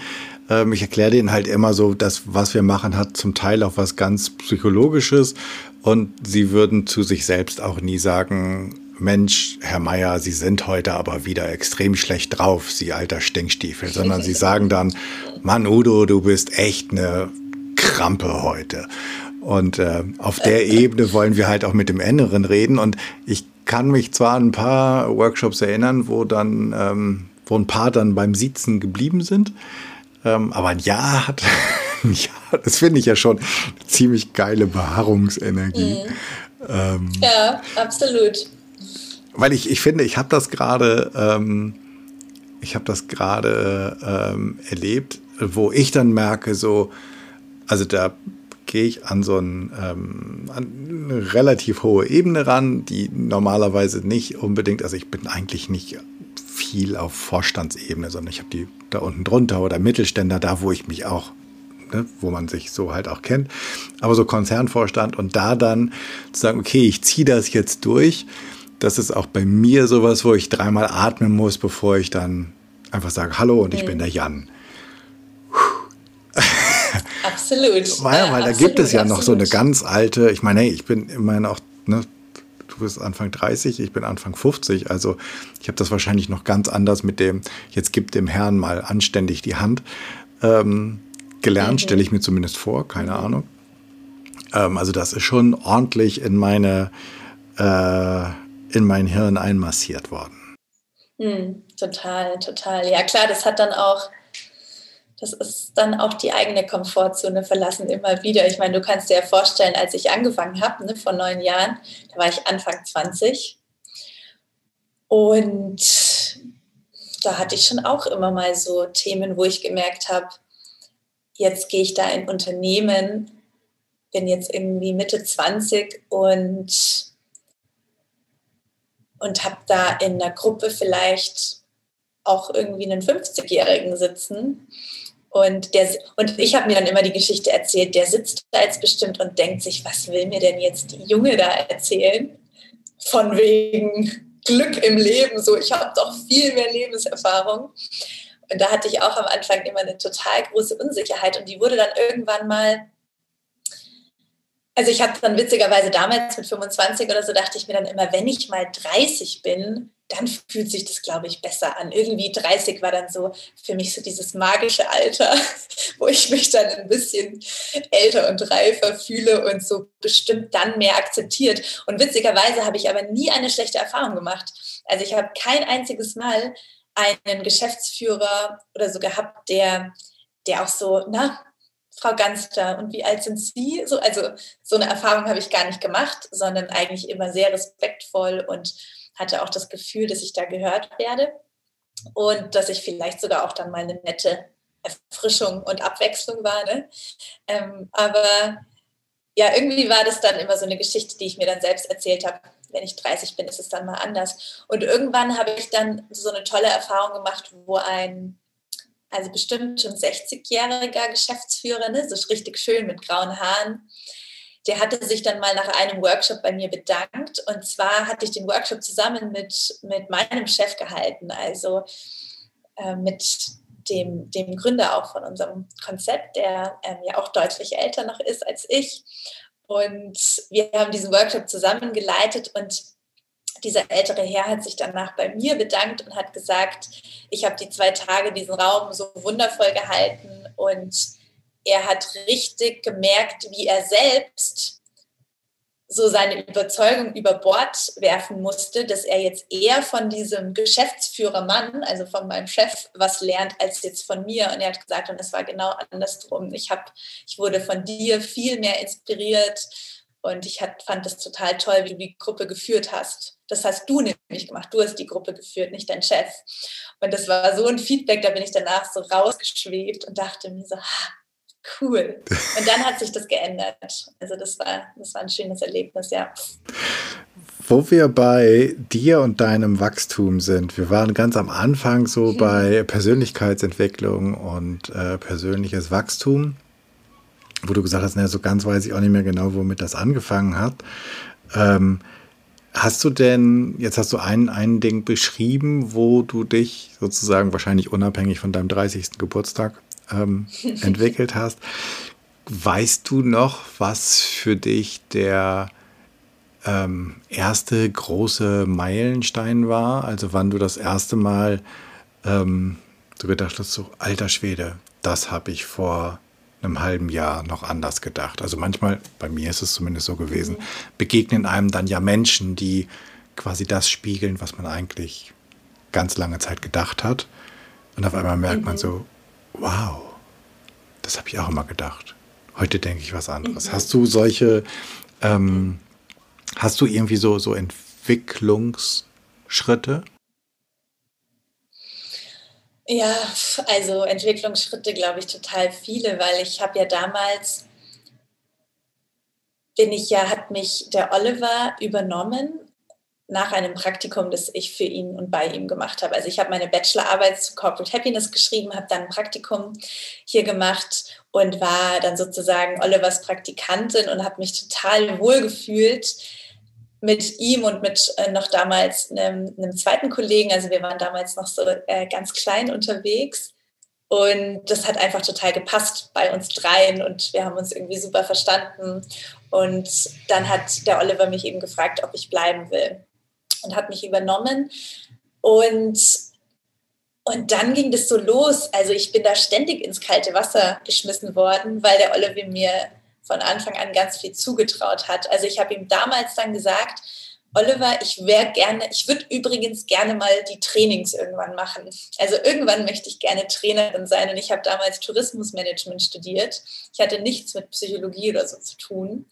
Ähm, ich erkläre denen halt immer so, dass was wir machen hat zum Teil auch was ganz Psychologisches und sie würden zu sich selbst auch nie sagen, Mensch, Herr Meier, Sie sind heute aber wieder extrem schlecht drauf, Sie alter Stinkstiefel, sondern Sie sagen dann, Mann, Udo, du bist echt eine Krampe heute. Und äh, auf der Ebene wollen wir halt auch mit dem Inneren reden. Und ich kann mich zwar an ein paar Workshops erinnern, wo dann, ähm, wo ein paar dann beim Sitzen geblieben sind. Ähm, aber ein Jahr hat, Jahr, das finde ich ja schon eine ziemlich geile Beharrungsenergie. Mhm. Ähm, ja, absolut. Weil ich, ich finde, ich habe das gerade, ähm, ich ähm, erlebt, wo ich dann merke, so, also da gehe ich an so ein, ähm, an eine relativ hohe Ebene ran, die normalerweise nicht unbedingt, also ich bin eigentlich nicht viel auf Vorstandsebene, sondern ich habe die da unten drunter oder Mittelständler, da wo ich mich auch, ne, wo man sich so halt auch kennt, aber so Konzernvorstand und da dann zu sagen, okay, ich ziehe das jetzt durch, das ist auch bei mir sowas, wo ich dreimal atmen muss, bevor ich dann einfach sage, hallo und ich mhm. bin der Jan. Absolut. Weil, weil da gibt es ja absolut. noch so eine ganz alte, ich meine, hey, ich bin immerhin auch ne, du bist Anfang 30, ich bin Anfang 50. Also ich habe das wahrscheinlich noch ganz anders mit dem, jetzt gib dem Herrn mal anständig die Hand, ähm, gelernt, mhm. stelle ich mir zumindest vor, keine Ahnung. Ähm, also das ist schon ordentlich in meine, äh, in mein Hirn einmassiert worden. Mhm, total, total. Ja klar, das hat dann auch das ist dann auch die eigene Komfortzone verlassen immer wieder. Ich meine, du kannst dir ja vorstellen, als ich angefangen habe, ne, vor neun Jahren, da war ich Anfang 20. Und da hatte ich schon auch immer mal so Themen, wo ich gemerkt habe, jetzt gehe ich da in Unternehmen, bin jetzt irgendwie Mitte 20 und, und habe da in einer Gruppe vielleicht auch irgendwie einen 50-Jährigen sitzen und, der, und ich habe mir dann immer die Geschichte erzählt, der sitzt da jetzt bestimmt und denkt sich, was will mir denn jetzt die Junge da erzählen? Von wegen Glück im Leben, so ich habe doch viel mehr Lebenserfahrung. Und da hatte ich auch am Anfang immer eine total große Unsicherheit und die wurde dann irgendwann mal Also ich habe dann witzigerweise damals mit 25 oder so dachte ich mir dann immer, wenn ich mal 30 bin, dann fühlt sich das, glaube ich, besser an. Irgendwie 30 war dann so für mich so dieses magische Alter, wo ich mich dann ein bisschen älter und reifer fühle und so bestimmt dann mehr akzeptiert. Und witzigerweise habe ich aber nie eine schlechte Erfahrung gemacht. Also ich habe kein einziges Mal einen Geschäftsführer oder so gehabt, der, der auch so, na, Frau Ganster, und wie alt sind Sie? So, also so eine Erfahrung habe ich gar nicht gemacht, sondern eigentlich immer sehr respektvoll und hatte auch das Gefühl, dass ich da gehört werde und dass ich vielleicht sogar auch dann mal eine nette Erfrischung und Abwechslung war. Ne? Ähm, aber ja, irgendwie war das dann immer so eine Geschichte, die ich mir dann selbst erzählt habe. Wenn ich 30 bin, ist es dann mal anders. Und irgendwann habe ich dann so eine tolle Erfahrung gemacht, wo ein, also bestimmt schon 60-jähriger Geschäftsführer, ne, so richtig schön mit grauen Haaren, der hatte sich dann mal nach einem Workshop bei mir bedankt. Und zwar hatte ich den Workshop zusammen mit, mit meinem Chef gehalten, also äh, mit dem, dem Gründer auch von unserem Konzept, der ähm, ja auch deutlich älter noch ist als ich. Und wir haben diesen Workshop zusammen geleitet und dieser ältere Herr hat sich danach bei mir bedankt und hat gesagt, ich habe die zwei Tage diesen Raum so wundervoll gehalten und er hat richtig gemerkt, wie er selbst so seine Überzeugung über Bord werfen musste, dass er jetzt eher von diesem Geschäftsführermann, also von meinem Chef, was lernt, als jetzt von mir. Und er hat gesagt, und es war genau andersrum. Ich, hab, ich wurde von dir viel mehr inspiriert und ich hat, fand es total toll, wie du die Gruppe geführt hast. Das hast du nämlich gemacht. Du hast die Gruppe geführt, nicht dein Chef. Und das war so ein Feedback, da bin ich danach so rausgeschwebt und dachte mir so, cool. Und dann hat sich das geändert. Also das war, das war ein schönes Erlebnis, ja. Wo wir bei dir und deinem Wachstum sind, wir waren ganz am Anfang so mhm. bei Persönlichkeitsentwicklung und äh, persönliches Wachstum, wo du gesagt hast, na, so ganz weiß ich auch nicht mehr genau, womit das angefangen hat. Ähm, Hast du denn, jetzt hast du ein, ein Ding beschrieben, wo du dich sozusagen wahrscheinlich unabhängig von deinem 30. Geburtstag ähm, entwickelt hast. Weißt du noch, was für dich der ähm, erste große Meilenstein war? Also wann du das erste Mal ähm, so gedacht hast, so alter Schwede, das habe ich vor einem halben Jahr noch anders gedacht. Also manchmal, bei mir ist es zumindest so gewesen, begegnen einem dann ja Menschen, die quasi das spiegeln, was man eigentlich ganz lange Zeit gedacht hat. Und auf einmal merkt man mhm. so, wow, das habe ich auch immer gedacht. Heute denke ich was anderes. Mhm. Hast du solche, ähm, hast du irgendwie so, so Entwicklungsschritte? Ja, also Entwicklungsschritte glaube ich total viele, weil ich habe ja damals, bin ich ja, hat mich der Oliver übernommen nach einem Praktikum, das ich für ihn und bei ihm gemacht habe. Also ich habe meine Bachelorarbeit zu Corporate Happiness geschrieben, habe dann ein Praktikum hier gemacht und war dann sozusagen Olivers Praktikantin und habe mich total wohl gefühlt mit ihm und mit äh, noch damals einem, einem, zweiten Kollegen. Also wir waren damals noch so äh, ganz klein unterwegs. Und das hat einfach total gepasst bei uns dreien und wir haben uns irgendwie super verstanden. Und dann hat der Oliver mich eben gefragt, ob ich bleiben will und hat mich übernommen. Und, und dann ging das so los. Also ich bin da ständig ins kalte Wasser geschmissen worden, weil der Oliver mir von Anfang an ganz viel zugetraut hat. Also ich habe ihm damals dann gesagt, Oliver, ich wäre gerne, ich würde übrigens gerne mal die Trainings irgendwann machen. Also irgendwann möchte ich gerne Trainerin sein und ich habe damals Tourismusmanagement studiert. Ich hatte nichts mit Psychologie oder so zu tun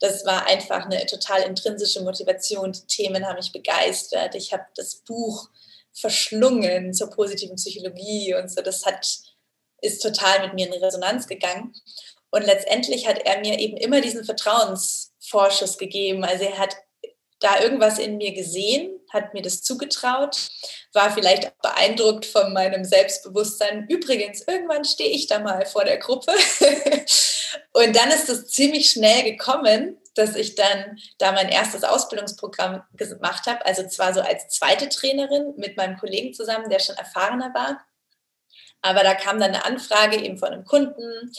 das war einfach eine total intrinsische Motivation. Die Themen haben mich begeistert. Ich habe das Buch verschlungen zur positiven Psychologie und so. Das hat, ist total mit mir in Resonanz gegangen. Und letztendlich hat er mir eben immer diesen Vertrauensvorschuss gegeben. Also er hat da irgendwas in mir gesehen, hat mir das zugetraut, war vielleicht beeindruckt von meinem Selbstbewusstsein. Übrigens, irgendwann stehe ich da mal vor der Gruppe Und dann ist es ziemlich schnell gekommen, dass ich dann da mein erstes Ausbildungsprogramm gemacht habe. Also zwar so als zweite Trainerin mit meinem Kollegen zusammen, der schon erfahrener war. Aber da kam dann eine Anfrage eben von einem Kunden,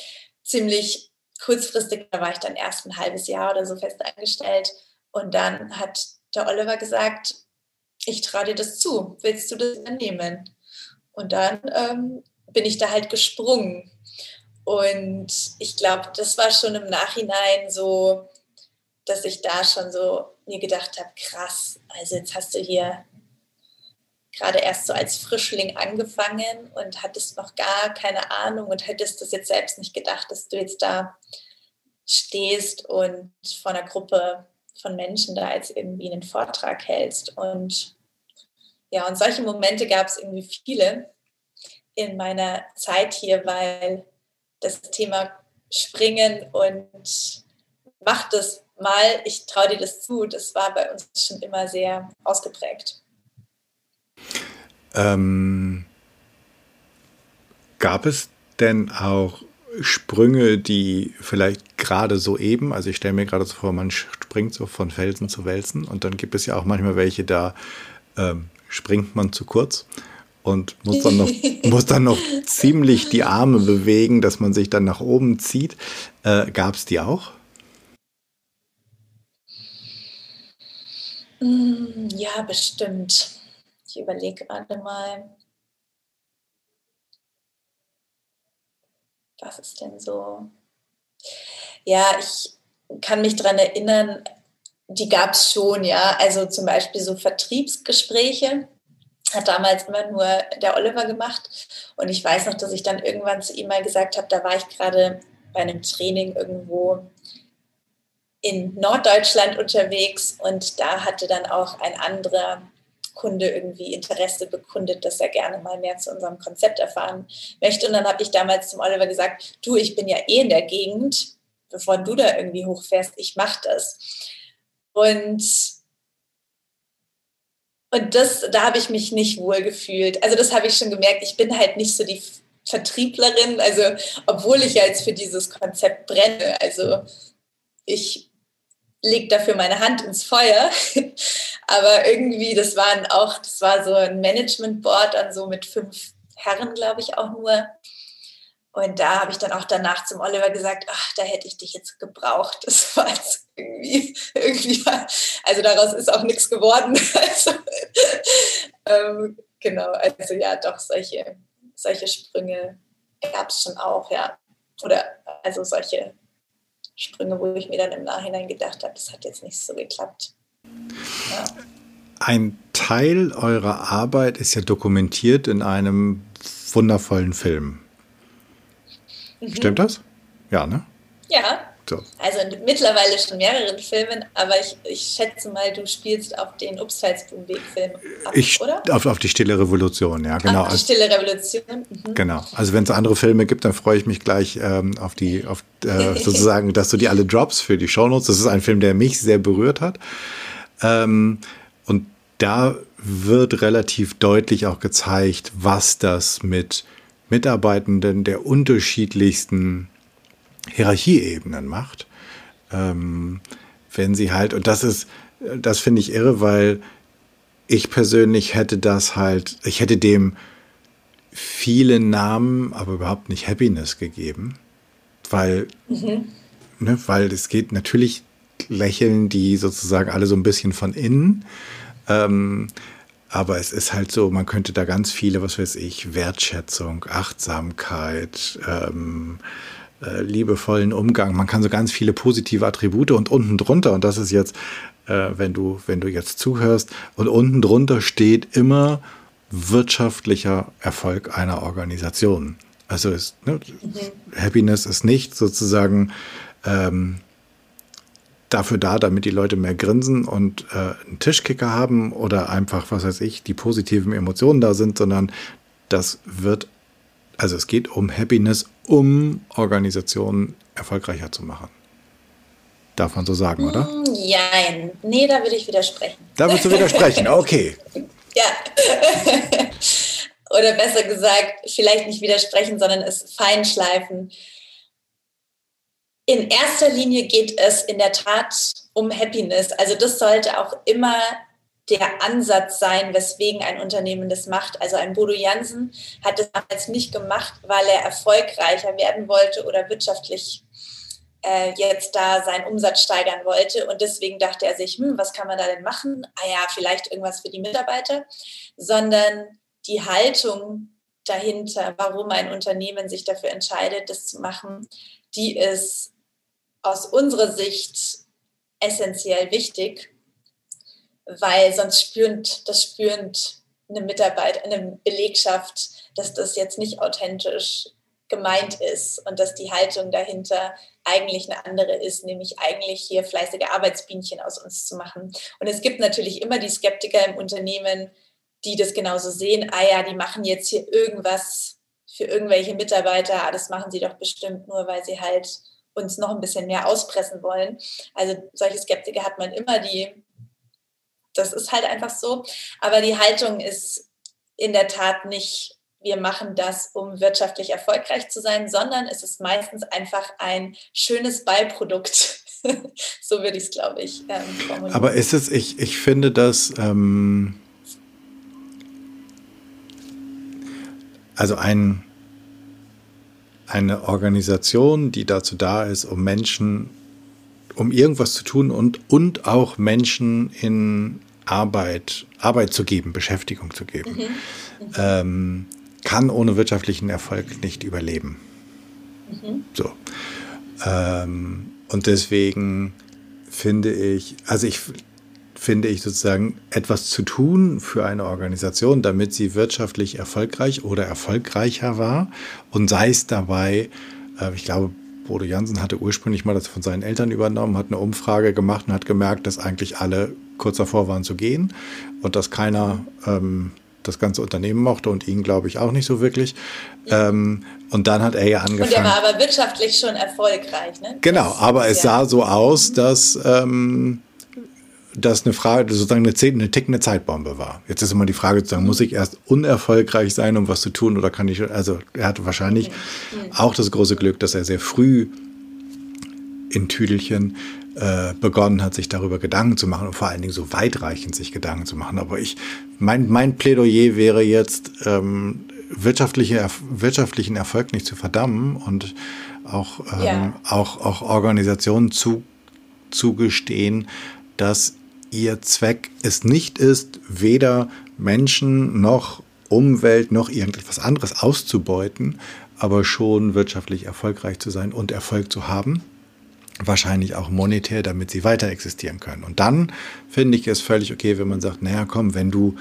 ziemlich kurzfristig, da war ich dann erst ein halbes Jahr oder so fest angestellt. Und dann hat der Oliver gesagt, ich traue dir das zu, willst du das übernehmen? Und dann ähm, bin ich da halt gesprungen. Und ich glaube, das war schon im Nachhinein so, dass ich da schon so mir gedacht habe, krass, also jetzt hast du hier gerade erst so als Frischling angefangen und hattest noch gar keine Ahnung und hättest das jetzt selbst nicht gedacht, dass du jetzt da stehst und vor einer Gruppe von Menschen da jetzt irgendwie einen Vortrag hältst. Und ja, und solche Momente gab es irgendwie viele in meiner Zeit hier, weil das Thema Springen und mach das mal, ich traue dir das zu, das war bei uns schon immer sehr ausgeprägt. Ähm, gab es denn auch Sprünge, die vielleicht gerade so eben, also ich stelle mir gerade so vor, man springt so von Felsen zu Felsen und dann gibt es ja auch manchmal welche, da ähm, springt man zu kurz und muss dann noch, muss dann noch ziemlich die Arme bewegen, dass man sich dann nach oben zieht. Äh, Gab es die auch? Mm, ja, bestimmt. Ich überlege gerade mal. Was ist denn so? Ja, ich kann mich daran erinnern, die gab es schon, ja. Also zum Beispiel so Vertriebsgespräche hat damals immer nur der Oliver gemacht. Und ich weiß noch, dass ich dann irgendwann zu ihm mal gesagt habe, da war ich gerade bei einem Training irgendwo in Norddeutschland unterwegs und da hatte dann auch ein anderer Kunde irgendwie Interesse bekundet, dass er gerne mal mehr zu unserem Konzept erfahren möchte. Und dann habe ich damals zum Oliver gesagt, du, ich bin ja eh in der Gegend, bevor du da irgendwie hochfährst, ich mache das. Und und das, da habe ich mich nicht wohl gefühlt. Also das habe ich schon gemerkt. Ich bin halt nicht so die Vertrieblerin, also obwohl ich ja jetzt für dieses Konzept brenne. Also ich lege dafür meine Hand ins Feuer. Aber irgendwie, das waren auch, das war so ein Management Board dann so mit fünf Herren, glaube ich, auch nur. Und da habe ich dann auch danach zum Oliver gesagt, ach, da hätte ich dich jetzt gebraucht. Das war jetzt irgendwie, irgendwie also daraus ist auch nichts geworden. Also, ähm, genau, also ja, doch, solche, solche Sprünge gab es schon auch, ja. Oder also solche Sprünge, wo ich mir dann im Nachhinein gedacht habe, das hat jetzt nicht so geklappt. Ja. Ein Teil eurer Arbeit ist ja dokumentiert in einem wundervollen Film. Mhm. Stimmt das? Ja, ne? Ja. So. Also mittlerweile schon mehreren Filmen, aber ich, ich schätze mal, du spielst auf den Upsalzblumenweg-Film ab, ich, oder? Auf, auf die Stille Revolution, ja, genau. Auf die Stille Revolution. Mhm. Genau. Also wenn es andere Filme gibt, dann freue ich mich gleich ähm, auf die, auf äh, sozusagen, dass du die alle drops für die Shownotes. Das ist ein Film, der mich sehr berührt hat. Ähm, und da wird relativ deutlich auch gezeigt, was das mit Mitarbeitenden der unterschiedlichsten Hierarchieebenen macht. Ähm, wenn sie halt, und das ist, das finde ich irre, weil ich persönlich hätte das halt, ich hätte dem viele Namen, aber überhaupt nicht Happiness gegeben, weil, mhm. ne, weil es geht natürlich lächeln die sozusagen alle so ein bisschen von innen. Ähm, aber es ist halt so, man könnte da ganz viele, was weiß ich, Wertschätzung, Achtsamkeit, ähm, äh, liebevollen Umgang. Man kann so ganz viele positive Attribute und unten drunter, und das ist jetzt, äh, wenn du, wenn du jetzt zuhörst, und unten drunter steht immer wirtschaftlicher Erfolg einer Organisation. Also ist, ne, mhm. Happiness ist nicht sozusagen ähm, dafür da, damit die Leute mehr grinsen und äh, einen Tischkicker haben oder einfach, was weiß ich, die positiven Emotionen da sind, sondern das wird, also es geht um Happiness, um Organisationen erfolgreicher zu machen. Darf man so sagen, oder? Nein, mm, nee, da würde ich widersprechen. Da würdest du widersprechen, okay. ja. oder besser gesagt, vielleicht nicht widersprechen, sondern es feinschleifen in erster Linie geht es in der Tat um Happiness. Also das sollte auch immer der Ansatz sein, weswegen ein Unternehmen das macht. Also ein Bodo Jansen hat es damals nicht gemacht, weil er erfolgreicher werden wollte oder wirtschaftlich äh, jetzt da seinen Umsatz steigern wollte. Und deswegen dachte er sich, hm, was kann man da denn machen? Ah ja, vielleicht irgendwas für die Mitarbeiter. Sondern die Haltung dahinter, warum ein Unternehmen sich dafür entscheidet, das zu machen, die ist aus unserer Sicht essentiell wichtig, weil sonst spürt das spürend eine Mitarbeiter, eine Belegschaft, dass das jetzt nicht authentisch gemeint ist und dass die Haltung dahinter eigentlich eine andere ist, nämlich eigentlich hier fleißige Arbeitsbienchen aus uns zu machen. Und es gibt natürlich immer die Skeptiker im Unternehmen, die das genauso sehen. Ah ja, die machen jetzt hier irgendwas für irgendwelche Mitarbeiter. Ah, das machen sie doch bestimmt nur, weil sie halt uns noch ein bisschen mehr auspressen wollen. Also solche Skeptiker hat man immer, die, das ist halt einfach so. Aber die Haltung ist in der Tat nicht wir machen das, um wirtschaftlich erfolgreich zu sein, sondern es ist meistens einfach ein schönes Beiprodukt. so würde ich es, glaube ich, ähm, formulieren. Aber ist es, ich, ich finde das, ähm, also ein, eine Organisation, die dazu da ist, um Menschen, um irgendwas zu tun und, und auch Menschen in Arbeit, Arbeit zu geben, Beschäftigung zu geben. Mhm. Mhm. Ähm, kann ohne wirtschaftlichen Erfolg nicht überleben. Mhm. So. Ähm, und deswegen finde ich, also ich finde ich sozusagen etwas zu tun für eine Organisation, damit sie wirtschaftlich erfolgreich oder erfolgreicher war und sei es dabei, äh, ich glaube, Bodo Jansen hatte ursprünglich mal das von seinen Eltern übernommen, hat eine Umfrage gemacht und hat gemerkt, dass eigentlich alle kurz davor waren zu gehen und dass keiner ähm, das ganze Unternehmen mochte und ihn, glaube ich, auch nicht so wirklich. Ja. Ähm, und dann hat er ja angefangen. Und er war aber wirtschaftlich schon erfolgreich, ne? Genau, das, aber es ja. sah so aus, dass ähm, das eine Frage, sozusagen eine, eine tickende Zeitbombe war. Jetzt ist immer die Frage, sozusagen, muss ich erst unerfolgreich sein, um was zu tun, oder kann ich, also er hatte wahrscheinlich mhm. auch das große Glück, dass er sehr früh in Tüdelchen äh, begonnen hat, sich darüber Gedanken zu machen und vor allen Dingen so weitreichend sich Gedanken zu machen. Aber ich, mein, mein Plädoyer wäre jetzt, ähm, wirtschaftliche, wirtschaftlichen Erfolg nicht zu verdammen und auch, ähm, ja. auch, auch Organisationen zu, zugestehen, dass ihr Zweck es nicht ist, weder Menschen noch Umwelt noch irgendetwas anderes auszubeuten, aber schon wirtschaftlich erfolgreich zu sein und Erfolg zu haben wahrscheinlich auch monetär, damit sie weiter existieren können. Und dann finde ich es völlig okay, wenn man sagt, naja, komm, wenn du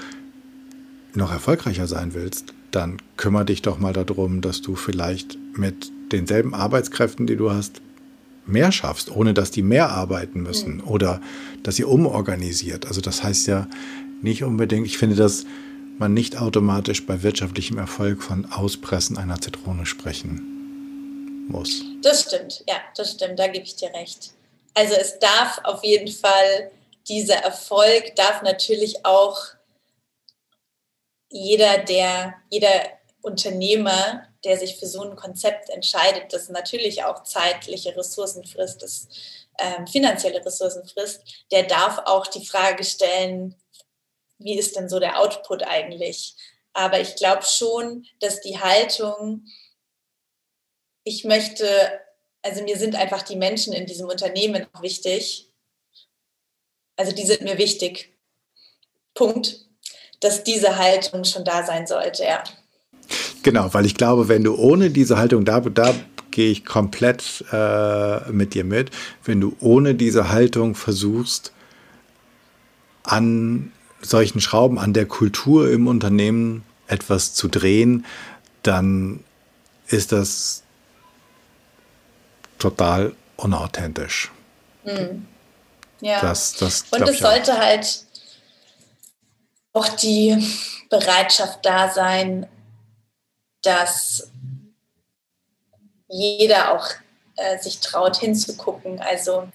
noch erfolgreicher sein willst, dann kümmere dich doch mal darum, dass du vielleicht mit denselben Arbeitskräften, die du hast, mehr schaffst, ohne dass die mehr arbeiten müssen oder dass ihr umorganisiert. Also das heißt ja nicht unbedingt, ich finde, dass man nicht automatisch bei wirtschaftlichem Erfolg von Auspressen einer Zitrone sprechen muss. Das stimmt, ja, das stimmt, da gebe ich dir recht. Also es darf auf jeden Fall, dieser Erfolg darf natürlich auch jeder, der, jeder Unternehmer, der sich für so ein Konzept entscheidet, das natürlich auch zeitliche Ressourcen frisst, das ähm, finanzielle Ressourcen frisst, der darf auch die Frage stellen, wie ist denn so der Output eigentlich? Aber ich glaube schon, dass die Haltung, ich möchte, also mir sind einfach die Menschen in diesem Unternehmen wichtig. Also die sind mir wichtig. Punkt. Dass diese Haltung schon da sein sollte, ja. Genau, weil ich glaube, wenn du ohne diese Haltung, da, da gehe ich komplett äh, mit dir mit, wenn du ohne diese Haltung versuchst, an solchen Schrauben, an der Kultur im Unternehmen etwas zu drehen, dann ist das total unauthentisch. Mhm. Ja. Das, das Und es sollte halt auch die Bereitschaft da sein, dass jeder auch äh, sich traut hinzugucken. Also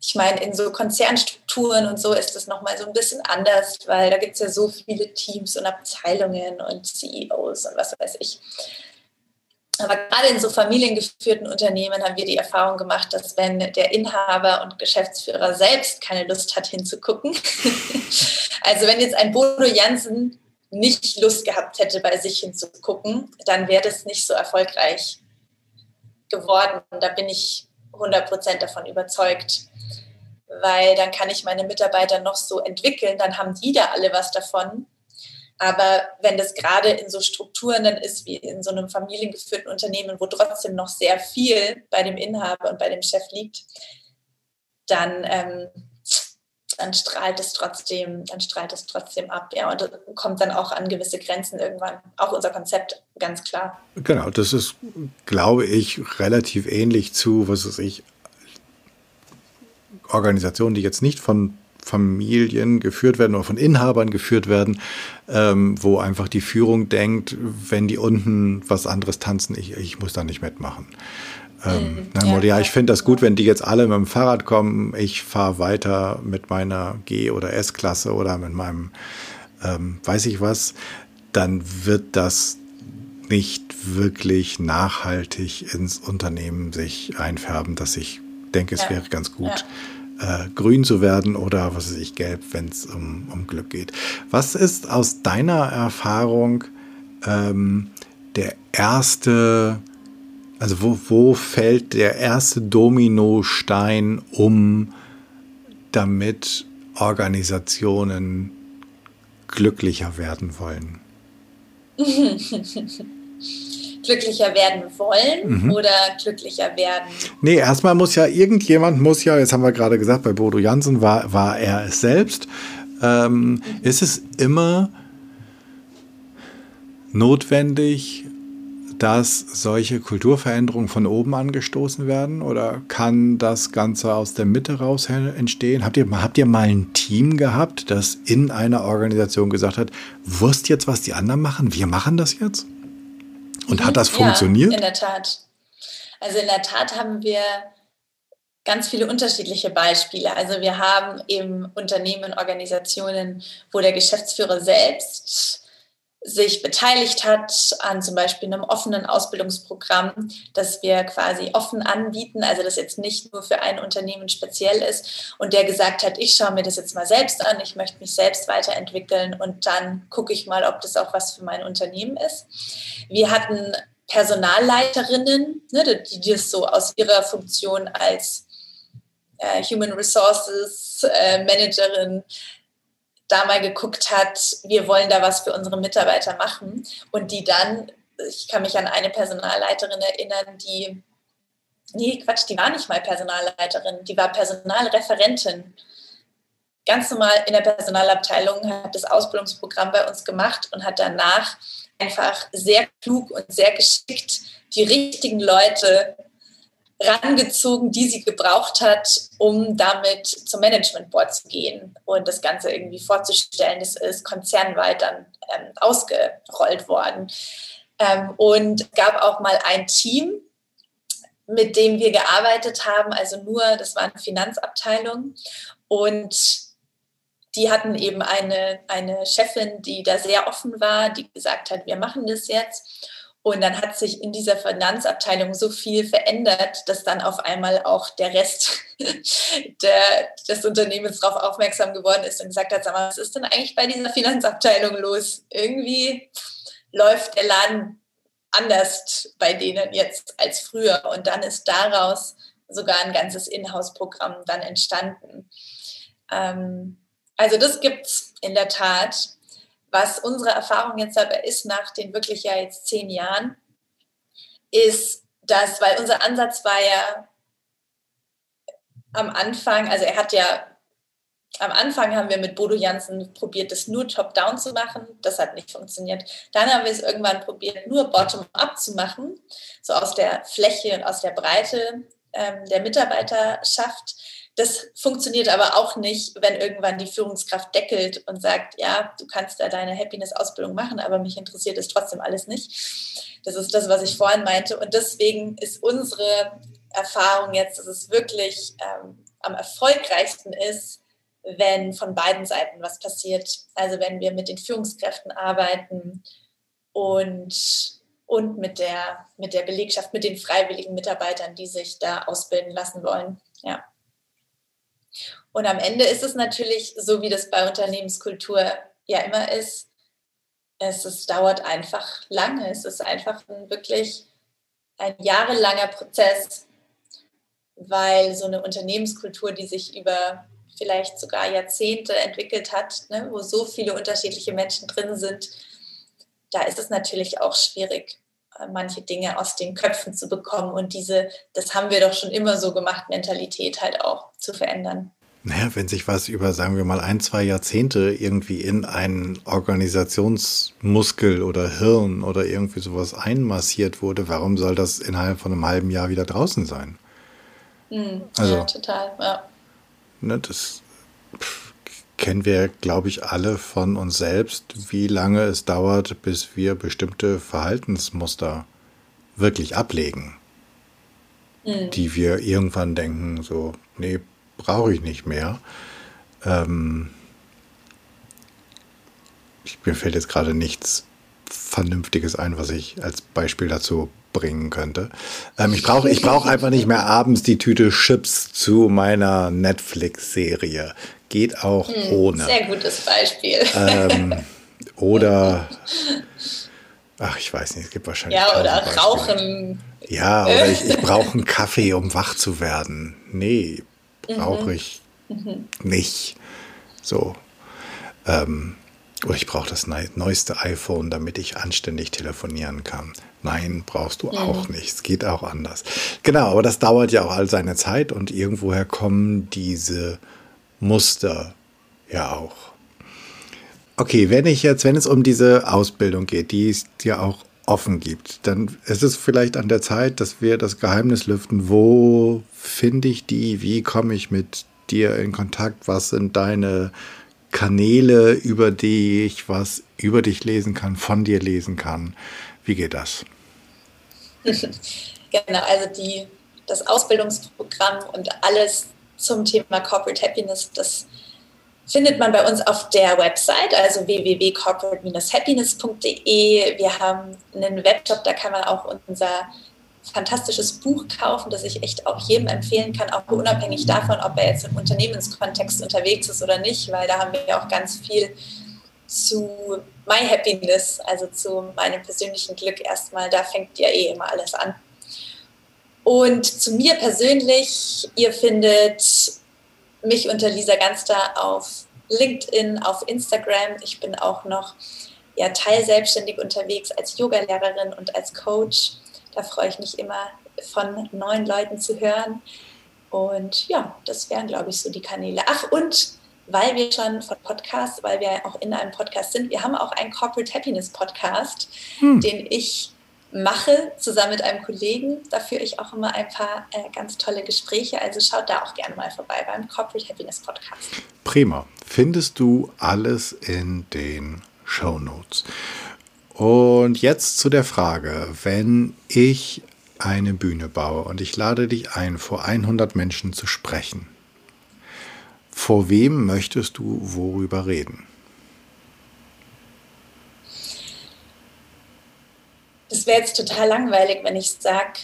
ich meine, in so Konzernstrukturen und so ist das nochmal so ein bisschen anders, weil da gibt es ja so viele Teams und Abteilungen und CEOs und was weiß ich. Aber gerade in so familiengeführten Unternehmen haben wir die Erfahrung gemacht, dass wenn der Inhaber und Geschäftsführer selbst keine Lust hat hinzugucken, also wenn jetzt ein Bodo Jansen nicht Lust gehabt hätte, bei sich hinzugucken, dann wäre das nicht so erfolgreich. geworden. Da bin ich 100% davon überzeugt. Weil dann kann ich meine Mitarbeiter noch so entwickeln, dann haben die da alle was davon. Aber wenn das gerade in so Strukturen dann ist, wie in so einem familiengeführten Unternehmen, wo trotzdem noch sehr viel bei dem Inhaber und bei dem Chef liegt, dann, ähm, dann strahlt es trotzdem, dann strahlt es trotzdem ab, ja, und kommt dann auch an gewisse Grenzen irgendwann. Auch unser Konzept, ganz klar. Genau, das ist, glaube ich, relativ ähnlich zu, was weiß ich, Organisationen, die jetzt nicht von Familien geführt werden oder von Inhabern geführt werden, ähm, wo einfach die Führung denkt, wenn die unten was anderes tanzen, ich, ich muss da nicht mitmachen. Ähm, mhm, ja, ja, ich finde das gut, wenn die jetzt alle mit dem Fahrrad kommen. Ich fahre weiter mit meiner G- oder S-Klasse oder mit meinem, ähm, weiß ich was, dann wird das nicht wirklich nachhaltig ins Unternehmen sich einfärben, dass ich denke, es ja. wäre ganz gut, äh, grün zu werden oder was weiß ich, gelb, wenn es um, um Glück geht. Was ist aus deiner Erfahrung ähm, der erste, also wo, wo fällt der erste Dominostein um, damit Organisationen glücklicher werden wollen? glücklicher werden wollen mhm. oder glücklicher werden? Nee, erstmal muss ja irgendjemand, muss ja, jetzt haben wir gerade gesagt, bei Bodo Jansen war, war er es selbst. Ähm, mhm. Ist es immer notwendig, dass solche Kulturveränderungen von oben angestoßen werden oder kann das Ganze aus der Mitte raus entstehen? Habt ihr, habt ihr mal ein Team gehabt, das in einer Organisation gesagt hat, wusst jetzt, was die anderen machen, wir machen das jetzt? Und hat das funktioniert? Ja, in der Tat. Also in der Tat haben wir ganz viele unterschiedliche Beispiele. Also wir haben eben Unternehmen, Organisationen, wo der Geschäftsführer selbst sich beteiligt hat an zum Beispiel einem offenen Ausbildungsprogramm, das wir quasi offen anbieten, also das jetzt nicht nur für ein Unternehmen speziell ist und der gesagt hat, ich schaue mir das jetzt mal selbst an, ich möchte mich selbst weiterentwickeln und dann gucke ich mal, ob das auch was für mein Unternehmen ist. Wir hatten Personalleiterinnen, ne, die das so aus ihrer Funktion als äh, Human Resources äh, Managerin da mal geguckt hat, wir wollen da was für unsere Mitarbeiter machen und die dann, ich kann mich an eine Personalleiterin erinnern, die, nee, Quatsch, die war nicht mal Personalleiterin, die war Personalreferentin. Ganz normal in der Personalabteilung, hat das Ausbildungsprogramm bei uns gemacht und hat danach einfach sehr klug und sehr geschickt die richtigen Leute rangezogen, die sie gebraucht hat, um damit zum Management Board zu gehen und das Ganze irgendwie vorzustellen. Das ist konzernweit dann ähm, ausgerollt worden. Ähm, und gab auch mal ein Team, mit dem wir gearbeitet haben, also nur, das war eine Finanzabteilung und die hatten eben eine, eine Chefin, die da sehr offen war, die gesagt hat, wir machen das jetzt. Und dann hat sich in dieser Finanzabteilung so viel verändert, dass dann auf einmal auch der Rest der, des Unternehmens darauf aufmerksam geworden ist und gesagt hat, sag mal, was ist denn eigentlich bei dieser Finanzabteilung los? Irgendwie läuft der Laden anders bei denen jetzt als früher. Und dann ist daraus sogar ein ganzes Inhouse-Programm dann entstanden. Ähm, also das gibt es in der Tat. Was unsere Erfahrung jetzt aber ist, nach den wirklich ja jetzt zehn Jahren, ist, dass, weil unser Ansatz war ja am Anfang, also er hat ja, am Anfang haben wir mit Bodo Jansen probiert, das nur top-down zu machen. Das hat nicht funktioniert. Dann haben wir es irgendwann probiert, nur bottom-up zu machen, so aus der Fläche und aus der Breite ähm, der Mitarbeiterschaft. Das funktioniert aber auch nicht, wenn irgendwann die Führungskraft deckelt und sagt, ja, du kannst da deine Happiness-Ausbildung machen, aber mich interessiert es trotzdem alles nicht. Das ist das, was ich vorhin meinte. Und deswegen ist unsere Erfahrung jetzt, dass es wirklich ähm, am erfolgreichsten ist, wenn von beiden Seiten was passiert. Also wenn wir mit den Führungskräften arbeiten und, und mit, der, mit der Belegschaft, mit den freiwilligen Mitarbeitern, die sich da ausbilden lassen wollen. Ja. Und am Ende ist es natürlich so, wie das bei Unternehmenskultur ja immer ist. Es, es dauert einfach lange. Es ist einfach ein wirklich ein jahrelanger Prozess, weil so eine Unternehmenskultur, die sich über vielleicht sogar Jahrzehnte entwickelt hat, ne, wo so viele unterschiedliche Menschen drin sind, da ist es natürlich auch schwierig, manche Dinge aus den Köpfen zu bekommen und diese, das haben wir doch schon immer so gemacht, Mentalität halt auch zu verändern. Naja, wenn sich was über, sagen wir mal, ein, zwei Jahrzehnte irgendwie in einen Organisationsmuskel oder Hirn oder irgendwie sowas einmassiert wurde, warum soll das innerhalb von einem halben Jahr wieder draußen sein? Mhm, also, ja, total, ja. Ne, das kennen wir, glaube ich, alle von uns selbst, wie lange es dauert, bis wir bestimmte Verhaltensmuster wirklich ablegen, mhm. die wir irgendwann denken, so, nee, brauche ich nicht mehr. Ähm, ich, mir fällt jetzt gerade nichts Vernünftiges ein, was ich als Beispiel dazu bringen könnte. Ähm, ich brauche ich brauch einfach nicht mehr abends die Tüte Chips zu meiner Netflix-Serie. Geht auch hm, ohne. Sehr gutes Beispiel. Ähm, oder, ach, ich weiß nicht, es gibt wahrscheinlich. Ja, oder Beispiele. Rauchen. Ja, oder ich, ich brauche einen Kaffee, um wach zu werden. Nee, brauche mhm. ich mhm. nicht. So. Ähm, oder ich brauche das neueste iPhone, damit ich anständig telefonieren kann. Nein, brauchst du mhm. auch nicht. Es geht auch anders. Genau, aber das dauert ja auch all seine Zeit und irgendwoher kommen diese Muster ja auch. Okay, wenn ich jetzt, wenn es um diese Ausbildung geht, die es ja auch offen gibt, dann ist es vielleicht an der Zeit, dass wir das Geheimnis lüften. Wo finde ich die? Wie komme ich mit dir in Kontakt? Was sind deine Kanäle, über die ich was über dich lesen kann, von dir lesen kann? Wie geht das? genau, also die, das Ausbildungsprogramm und alles zum Thema Corporate Happiness, das findet man bei uns auf der Website, also www.corporate-happiness.de. Wir haben einen Webshop, da kann man auch unser fantastisches Buch kaufen, das ich echt auch jedem empfehlen kann, auch unabhängig davon, ob er jetzt im Unternehmenskontext unterwegs ist oder nicht, weil da haben wir ja auch ganz viel zu My Happiness, also zu meinem persönlichen Glück erstmal. Da fängt ja eh immer alles an. Und zu mir persönlich, ihr findet mich unter Lisa Ganster auf LinkedIn, auf Instagram. Ich bin auch noch ja, teilselbstständig unterwegs als Yogalehrerin und als Coach. Da freue ich mich immer, von neuen Leuten zu hören. Und ja, das wären, glaube ich, so die Kanäle. Ach, und weil wir schon von Podcasts, weil wir auch in einem Podcast sind, wir haben auch einen Corporate Happiness Podcast, hm. den ich mache, zusammen mit einem Kollegen. Da führe ich auch immer ein paar äh, ganz tolle Gespräche. Also schaut da auch gerne mal vorbei beim Corporate Happiness Podcast. Prima. Findest du alles in den Show Notes. Und jetzt zu der Frage, wenn ich eine Bühne baue und ich lade dich ein, vor 100 Menschen zu sprechen, vor wem möchtest du worüber reden? Das wäre jetzt total langweilig, wenn ich sage,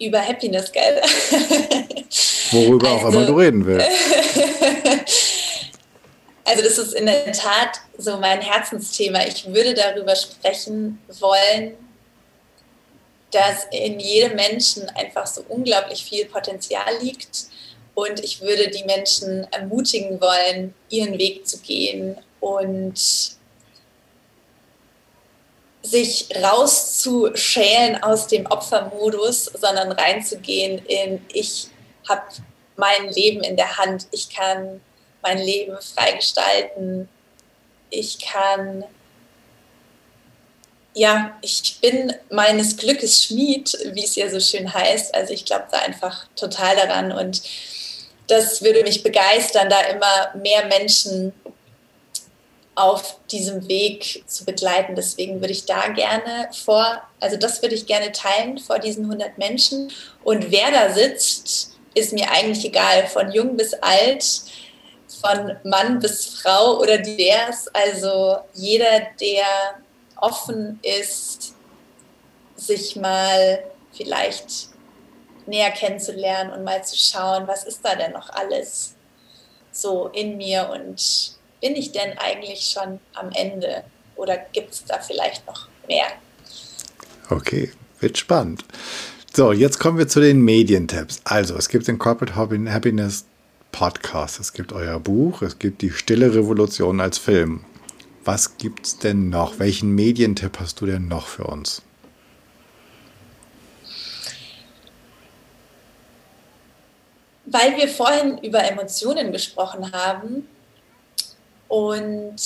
über Happiness, gell? Worüber also, auch immer du reden willst. Also das ist in der Tat so mein Herzensthema. Ich würde darüber sprechen wollen, dass in jedem Menschen einfach so unglaublich viel Potenzial liegt. Und ich würde die Menschen ermutigen wollen, ihren Weg zu gehen und sich rauszuschälen aus dem Opfermodus, sondern reinzugehen in, ich habe mein Leben in der Hand, ich kann mein Leben frei gestalten. Ich kann, ja, ich bin meines Glückes Schmied, wie es ja so schön heißt. Also ich glaube da einfach total daran und das würde mich begeistern, da immer mehr Menschen auf diesem Weg zu begleiten. Deswegen würde ich da gerne vor, also das würde ich gerne teilen vor diesen 100 Menschen. Und wer da sitzt, ist mir eigentlich egal, von jung bis alt von Mann bis Frau oder divers. Also jeder, der offen ist, sich mal vielleicht näher kennenzulernen und mal zu schauen, was ist da denn noch alles so in mir und bin ich denn eigentlich schon am Ende oder gibt es da vielleicht noch mehr? Okay, wird spannend. So, jetzt kommen wir zu den Medientipps. Also, es gibt den Corporate Happiness Podcast, es gibt euer Buch, es gibt die Stille Revolution als Film. Was gibt's denn noch? Welchen Medientipp hast du denn noch für uns? Weil wir vorhin über Emotionen gesprochen haben und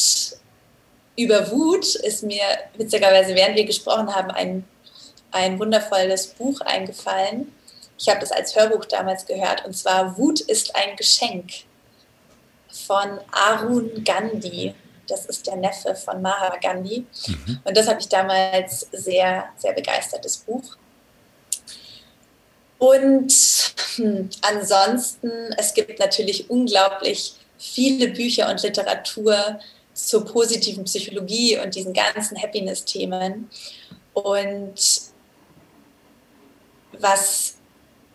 über Wut ist mir witzigerweise, während wir gesprochen haben, ein, ein wundervolles Buch eingefallen. Ich habe das als Hörbuch damals gehört und zwar Wut ist ein Geschenk von Arun Gandhi. Das ist der Neffe von Mahatma Gandhi. Mhm. Und das habe ich damals sehr, sehr begeistertes Buch. Und hm, ansonsten, es gibt natürlich unglaublich viele Bücher und Literatur zur positiven Psychologie und diesen ganzen Happiness-Themen. Und was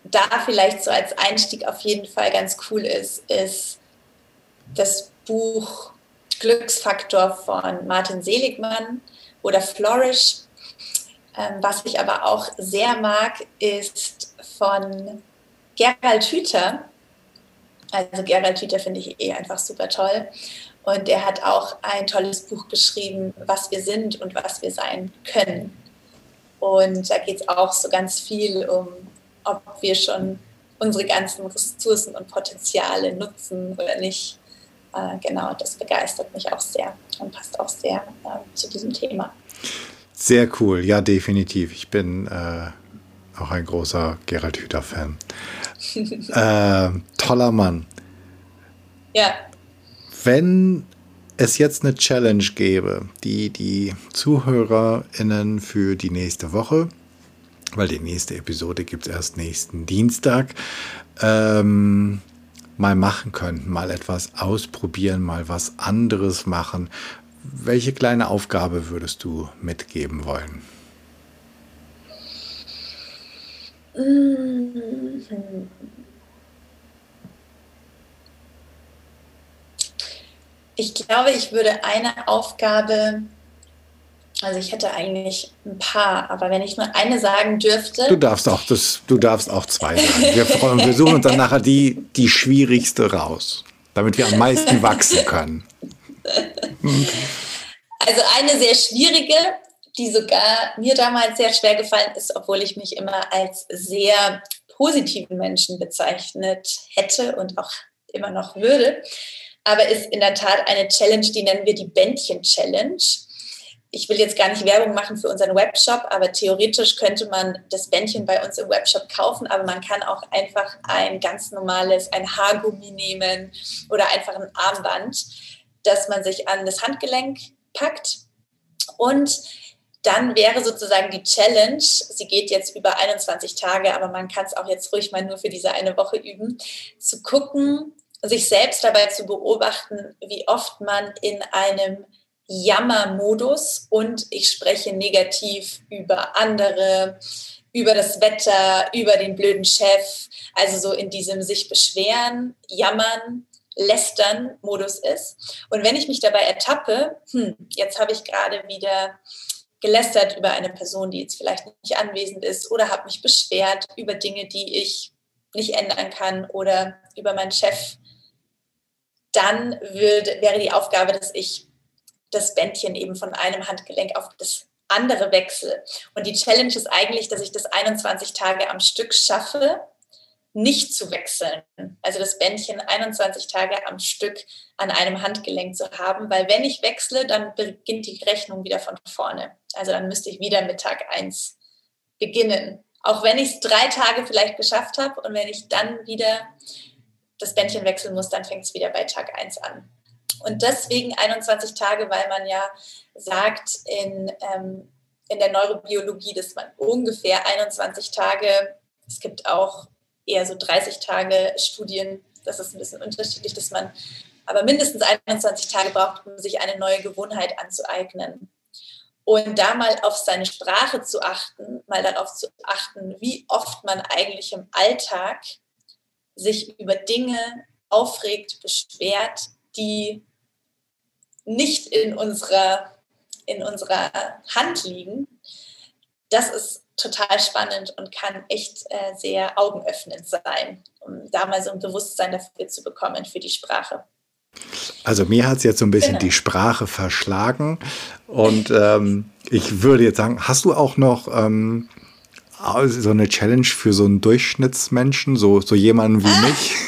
da vielleicht so als Einstieg auf jeden Fall ganz cool ist, ist das Buch Glücksfaktor von Martin Seligmann oder Flourish. Ähm, was ich aber auch sehr mag, ist von Gerald Hüther. Also Gerald Hüther finde ich eh einfach super toll. Und er hat auch ein tolles Buch geschrieben, was wir sind und was wir sein können. Und da geht es auch so ganz viel um, ob wir schon unsere ganzen Ressourcen und Potenziale nutzen oder nicht. Äh, genau, das begeistert mich auch sehr und passt auch sehr äh, zu diesem Thema. Sehr cool, ja, definitiv. Ich bin äh, auch ein großer Gerald Hüther-Fan. Äh, toller Mann. Ja wenn es jetzt eine Challenge gäbe, die die ZuhörerInnen für die nächste Woche, weil die nächste Episode gibt es erst nächsten Dienstag, ähm, mal machen könnten, mal etwas ausprobieren, mal was anderes machen. Welche kleine Aufgabe würdest du mitgeben wollen? Mhm. Ich glaube, ich würde eine Aufgabe, also ich hätte eigentlich ein paar, aber wenn ich nur eine sagen dürfte. Du darfst auch, das, du darfst auch zwei sagen. Wir, wir suchen uns dann nachher die, die schwierigste raus, damit wir am meisten wachsen können. Also eine sehr schwierige, die sogar mir damals sehr schwer gefallen ist, obwohl ich mich immer als sehr positiven Menschen bezeichnet hätte und auch immer noch würde aber ist in der Tat eine Challenge, die nennen wir die Bändchen-Challenge. Ich will jetzt gar nicht Werbung machen für unseren Webshop, aber theoretisch könnte man das Bändchen bei uns im Webshop kaufen, aber man kann auch einfach ein ganz normales, ein Haargummi nehmen oder einfach ein Armband, das man sich an das Handgelenk packt. Und dann wäre sozusagen die Challenge, sie geht jetzt über 21 Tage, aber man kann es auch jetzt ruhig mal nur für diese eine Woche üben, zu gucken, sich selbst dabei zu beobachten, wie oft man in einem Jammermodus und ich spreche negativ über andere, über das Wetter, über den blöden Chef, also so in diesem sich beschweren, jammern, lästern Modus ist. Und wenn ich mich dabei ertappe, hm, jetzt habe ich gerade wieder gelästert über eine Person, die jetzt vielleicht nicht anwesend ist oder habe mich beschwert über Dinge, die ich nicht ändern kann oder über meinen Chef, dann würde, wäre die Aufgabe, dass ich das Bändchen eben von einem Handgelenk auf das andere wechsle. Und die Challenge ist eigentlich, dass ich das 21 Tage am Stück schaffe, nicht zu wechseln. Also das Bändchen 21 Tage am Stück an einem Handgelenk zu haben, weil wenn ich wechsle, dann beginnt die Rechnung wieder von vorne. Also dann müsste ich wieder mit Tag 1 beginnen. Auch wenn ich es drei Tage vielleicht geschafft habe und wenn ich dann wieder das Bändchen wechseln muss, dann fängt es wieder bei Tag 1 an. Und deswegen 21 Tage, weil man ja sagt in, ähm, in der Neurobiologie, dass man ungefähr 21 Tage, es gibt auch eher so 30 Tage Studien, das ist ein bisschen unterschiedlich, dass man aber mindestens 21 Tage braucht, um sich eine neue Gewohnheit anzueignen. Und da mal auf seine Sprache zu achten, mal darauf zu achten, wie oft man eigentlich im Alltag sich über Dinge aufregt, beschwert, die nicht in unserer, in unserer Hand liegen, das ist total spannend und kann echt äh, sehr augenöffnend sein, um da mal so ein Bewusstsein dafür zu bekommen für die Sprache. Also mir hat es jetzt so ein bisschen genau. die Sprache verschlagen und ähm, ich würde jetzt sagen, hast du auch noch ähm, so eine Challenge für so einen Durchschnittsmenschen, so, so jemanden wie mich?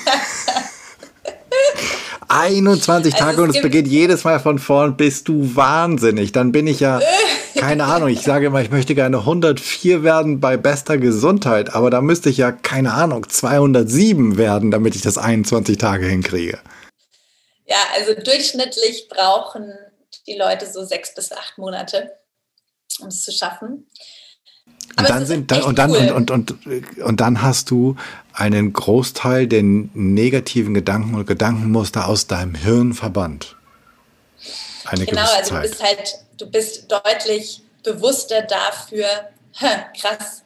21 Tage also und es beginnt jedes Mal von vorn, bist du wahnsinnig. Dann bin ich ja, keine Ahnung, ich sage immer, ich möchte gerne 104 werden bei bester Gesundheit, aber da müsste ich ja, keine Ahnung, 207 werden, damit ich das 21 Tage hinkriege. Ja, also durchschnittlich brauchen die Leute so sechs bis acht Monate, um es zu schaffen. Und dann, sind, dann, und, dann cool. und, und, und, und dann hast du einen Großteil der negativen Gedanken und Gedankenmuster aus deinem Hirn verbannt. Eine genau, also Zeit. du bist halt, du bist deutlich bewusster dafür, krass,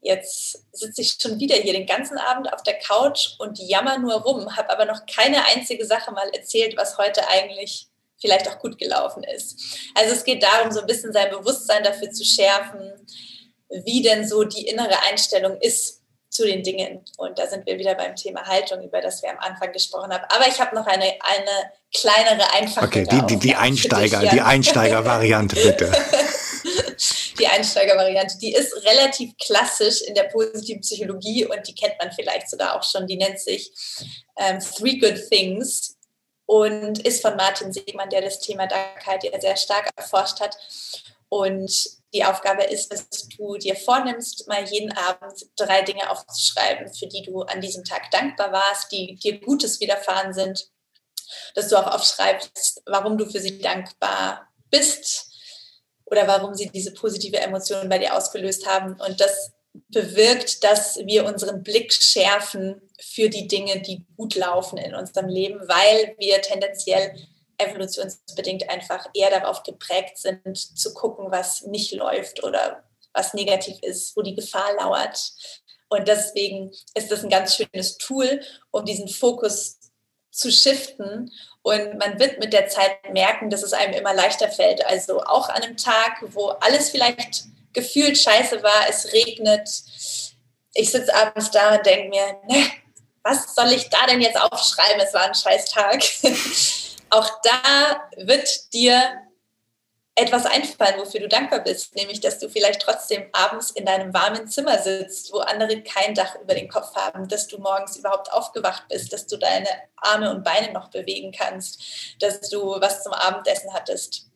jetzt sitze ich schon wieder hier den ganzen Abend auf der Couch und jammer nur rum, habe aber noch keine einzige Sache mal erzählt, was heute eigentlich vielleicht auch gut gelaufen ist. Also es geht darum, so ein bisschen sein Bewusstsein dafür zu schärfen, wie denn so die innere Einstellung ist zu den Dingen. Und da sind wir wieder beim Thema Haltung, über das wir am Anfang gesprochen haben. Aber ich habe noch eine, eine kleinere, einfache. Okay, die, die, die Einsteiger, dich, die Einsteiger-Variante bitte. die Einsteiger-Variante, die ist relativ klassisch in der positiven Psychologie und die kennt man vielleicht sogar auch schon. Die nennt sich ähm, Three Good Things und ist von Martin Segmann, der das Thema Dankbarkeit ja sehr stark erforscht hat. Und die Aufgabe ist, dass du dir vornimmst, mal jeden Abend drei Dinge aufzuschreiben, für die du an diesem Tag dankbar warst, die dir Gutes widerfahren sind. Dass du auch aufschreibst, warum du für sie dankbar bist oder warum sie diese positive Emotion bei dir ausgelöst haben. Und das bewirkt, dass wir unseren Blick schärfen für die Dinge, die gut laufen in unserem Leben, weil wir tendenziell evolutionsbedingt einfach eher darauf geprägt sind, zu gucken, was nicht läuft oder was negativ ist, wo die Gefahr lauert. Und deswegen ist das ein ganz schönes Tool, um diesen Fokus zu shiften. Und man wird mit der Zeit merken, dass es einem immer leichter fällt. Also auch an einem Tag, wo alles vielleicht gefühlt scheiße war, es regnet. Ich sitze abends da und denke mir, ne, was soll ich da denn jetzt aufschreiben? Es war ein scheiß Tag. auch da wird dir etwas einfallen, wofür du dankbar bist, nämlich dass du vielleicht trotzdem abends in deinem warmen Zimmer sitzt, wo andere kein Dach über den Kopf haben, dass du morgens überhaupt aufgewacht bist, dass du deine Arme und Beine noch bewegen kannst, dass du was zum Abendessen hattest.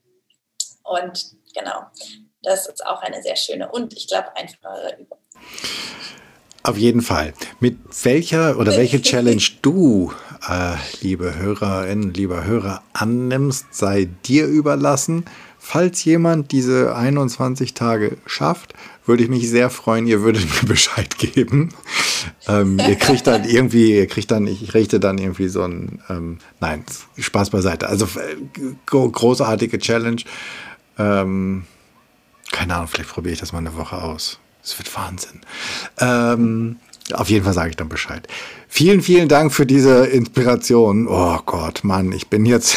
Und genau, das ist auch eine sehr schöne und ich glaube einfache Übung. Auf jeden Fall. Mit welcher oder welche Challenge du, äh, liebe Hörerinnen, lieber Hörer, annimmst, sei dir überlassen. Falls jemand diese 21 Tage schafft, würde ich mich sehr freuen, ihr würdet mir Bescheid geben. Ähm, ihr kriegt dann irgendwie, ihr kriegt dann, ich richte dann irgendwie so ein, ähm, nein, Spaß beiseite. Also äh, großartige Challenge. Ähm, keine Ahnung, vielleicht probiere ich das mal eine Woche aus. Es wird Wahnsinn. Ähm, auf jeden Fall sage ich dann Bescheid. Vielen, vielen Dank für diese Inspiration. Oh Gott, Mann, ich bin jetzt,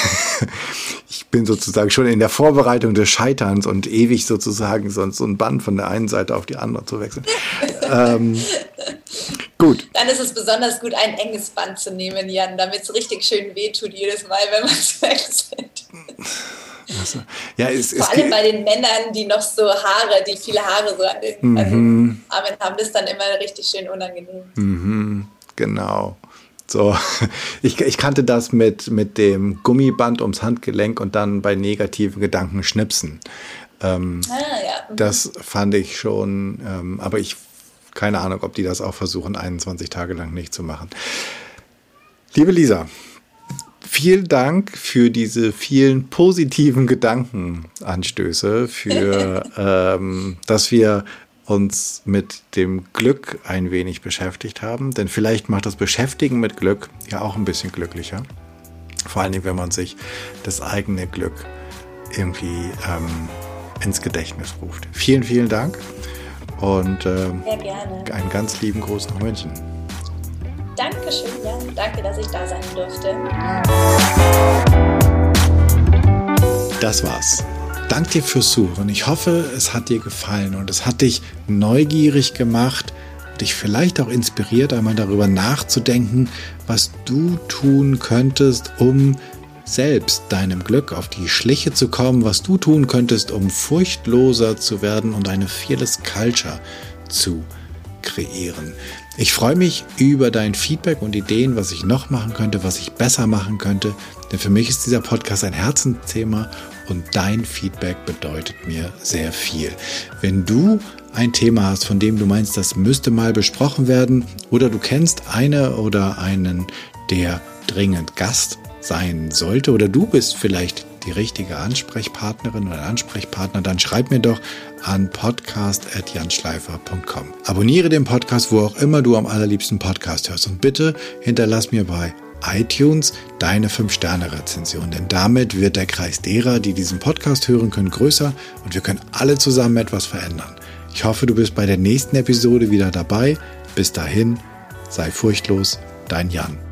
ich bin sozusagen schon in der Vorbereitung des Scheiterns und ewig sozusagen sonst so ein Band von der einen Seite auf die andere zu wechseln. ähm, gut. Dann ist es besonders gut, ein enges Band zu nehmen, Jan, damit es richtig schön wehtut jedes Mal, wenn man es wechselt. Also, ja, es, Vor allem bei den Männern, die noch so Haare, die viele Haare so an den mhm. Armen haben, das ist dann immer richtig schön unangenehm. Mhm, genau. So, ich, ich kannte das mit, mit dem Gummiband ums Handgelenk und dann bei negativen Gedanken schnipsen. Ähm, ah, ja. mhm. Das fand ich schon, ähm, aber ich, keine Ahnung, ob die das auch versuchen, 21 Tage lang nicht zu machen. Liebe Lisa, vielen Dank für diese vielen positiven Gedankenanstöße, für ähm, dass wir uns mit dem Glück ein wenig beschäftigt haben. Denn vielleicht macht das Beschäftigen mit Glück ja auch ein bisschen glücklicher. Vor allen Dingen, wenn man sich das eigene Glück irgendwie ähm, ins Gedächtnis ruft. Vielen, vielen Dank und ähm, einen ganz lieben Gruß nach München. Dankeschön, ja. Danke, dass ich da sein durfte. Das war's. Danke dir fürs Suchen. Ich hoffe, es hat dir gefallen und es hat dich neugierig gemacht, dich vielleicht auch inspiriert, einmal darüber nachzudenken, was du tun könntest, um selbst deinem Glück auf die Schliche zu kommen, was du tun könntest, um furchtloser zu werden und eine Fearless Culture zu kreieren. Ich freue mich über dein Feedback und Ideen, was ich noch machen könnte, was ich besser machen könnte. Denn für mich ist dieser Podcast ein Herzensthema und dein Feedback bedeutet mir sehr viel. Wenn du ein Thema hast, von dem du meinst, das müsste mal besprochen werden, oder du kennst eine oder einen, der dringend Gast sein sollte, oder du bist vielleicht die richtige Ansprechpartnerin oder Ansprechpartner, dann schreib mir doch an podcast.janschleifer.com. Abonniere den Podcast, wo auch immer du am allerliebsten Podcast hörst und bitte hinterlass mir bei iTunes deine 5-Sterne-Rezension, denn damit wird der Kreis derer, die diesen Podcast hören können, größer und wir können alle zusammen etwas verändern. Ich hoffe, du bist bei der nächsten Episode wieder dabei. Bis dahin, sei furchtlos, dein Jan.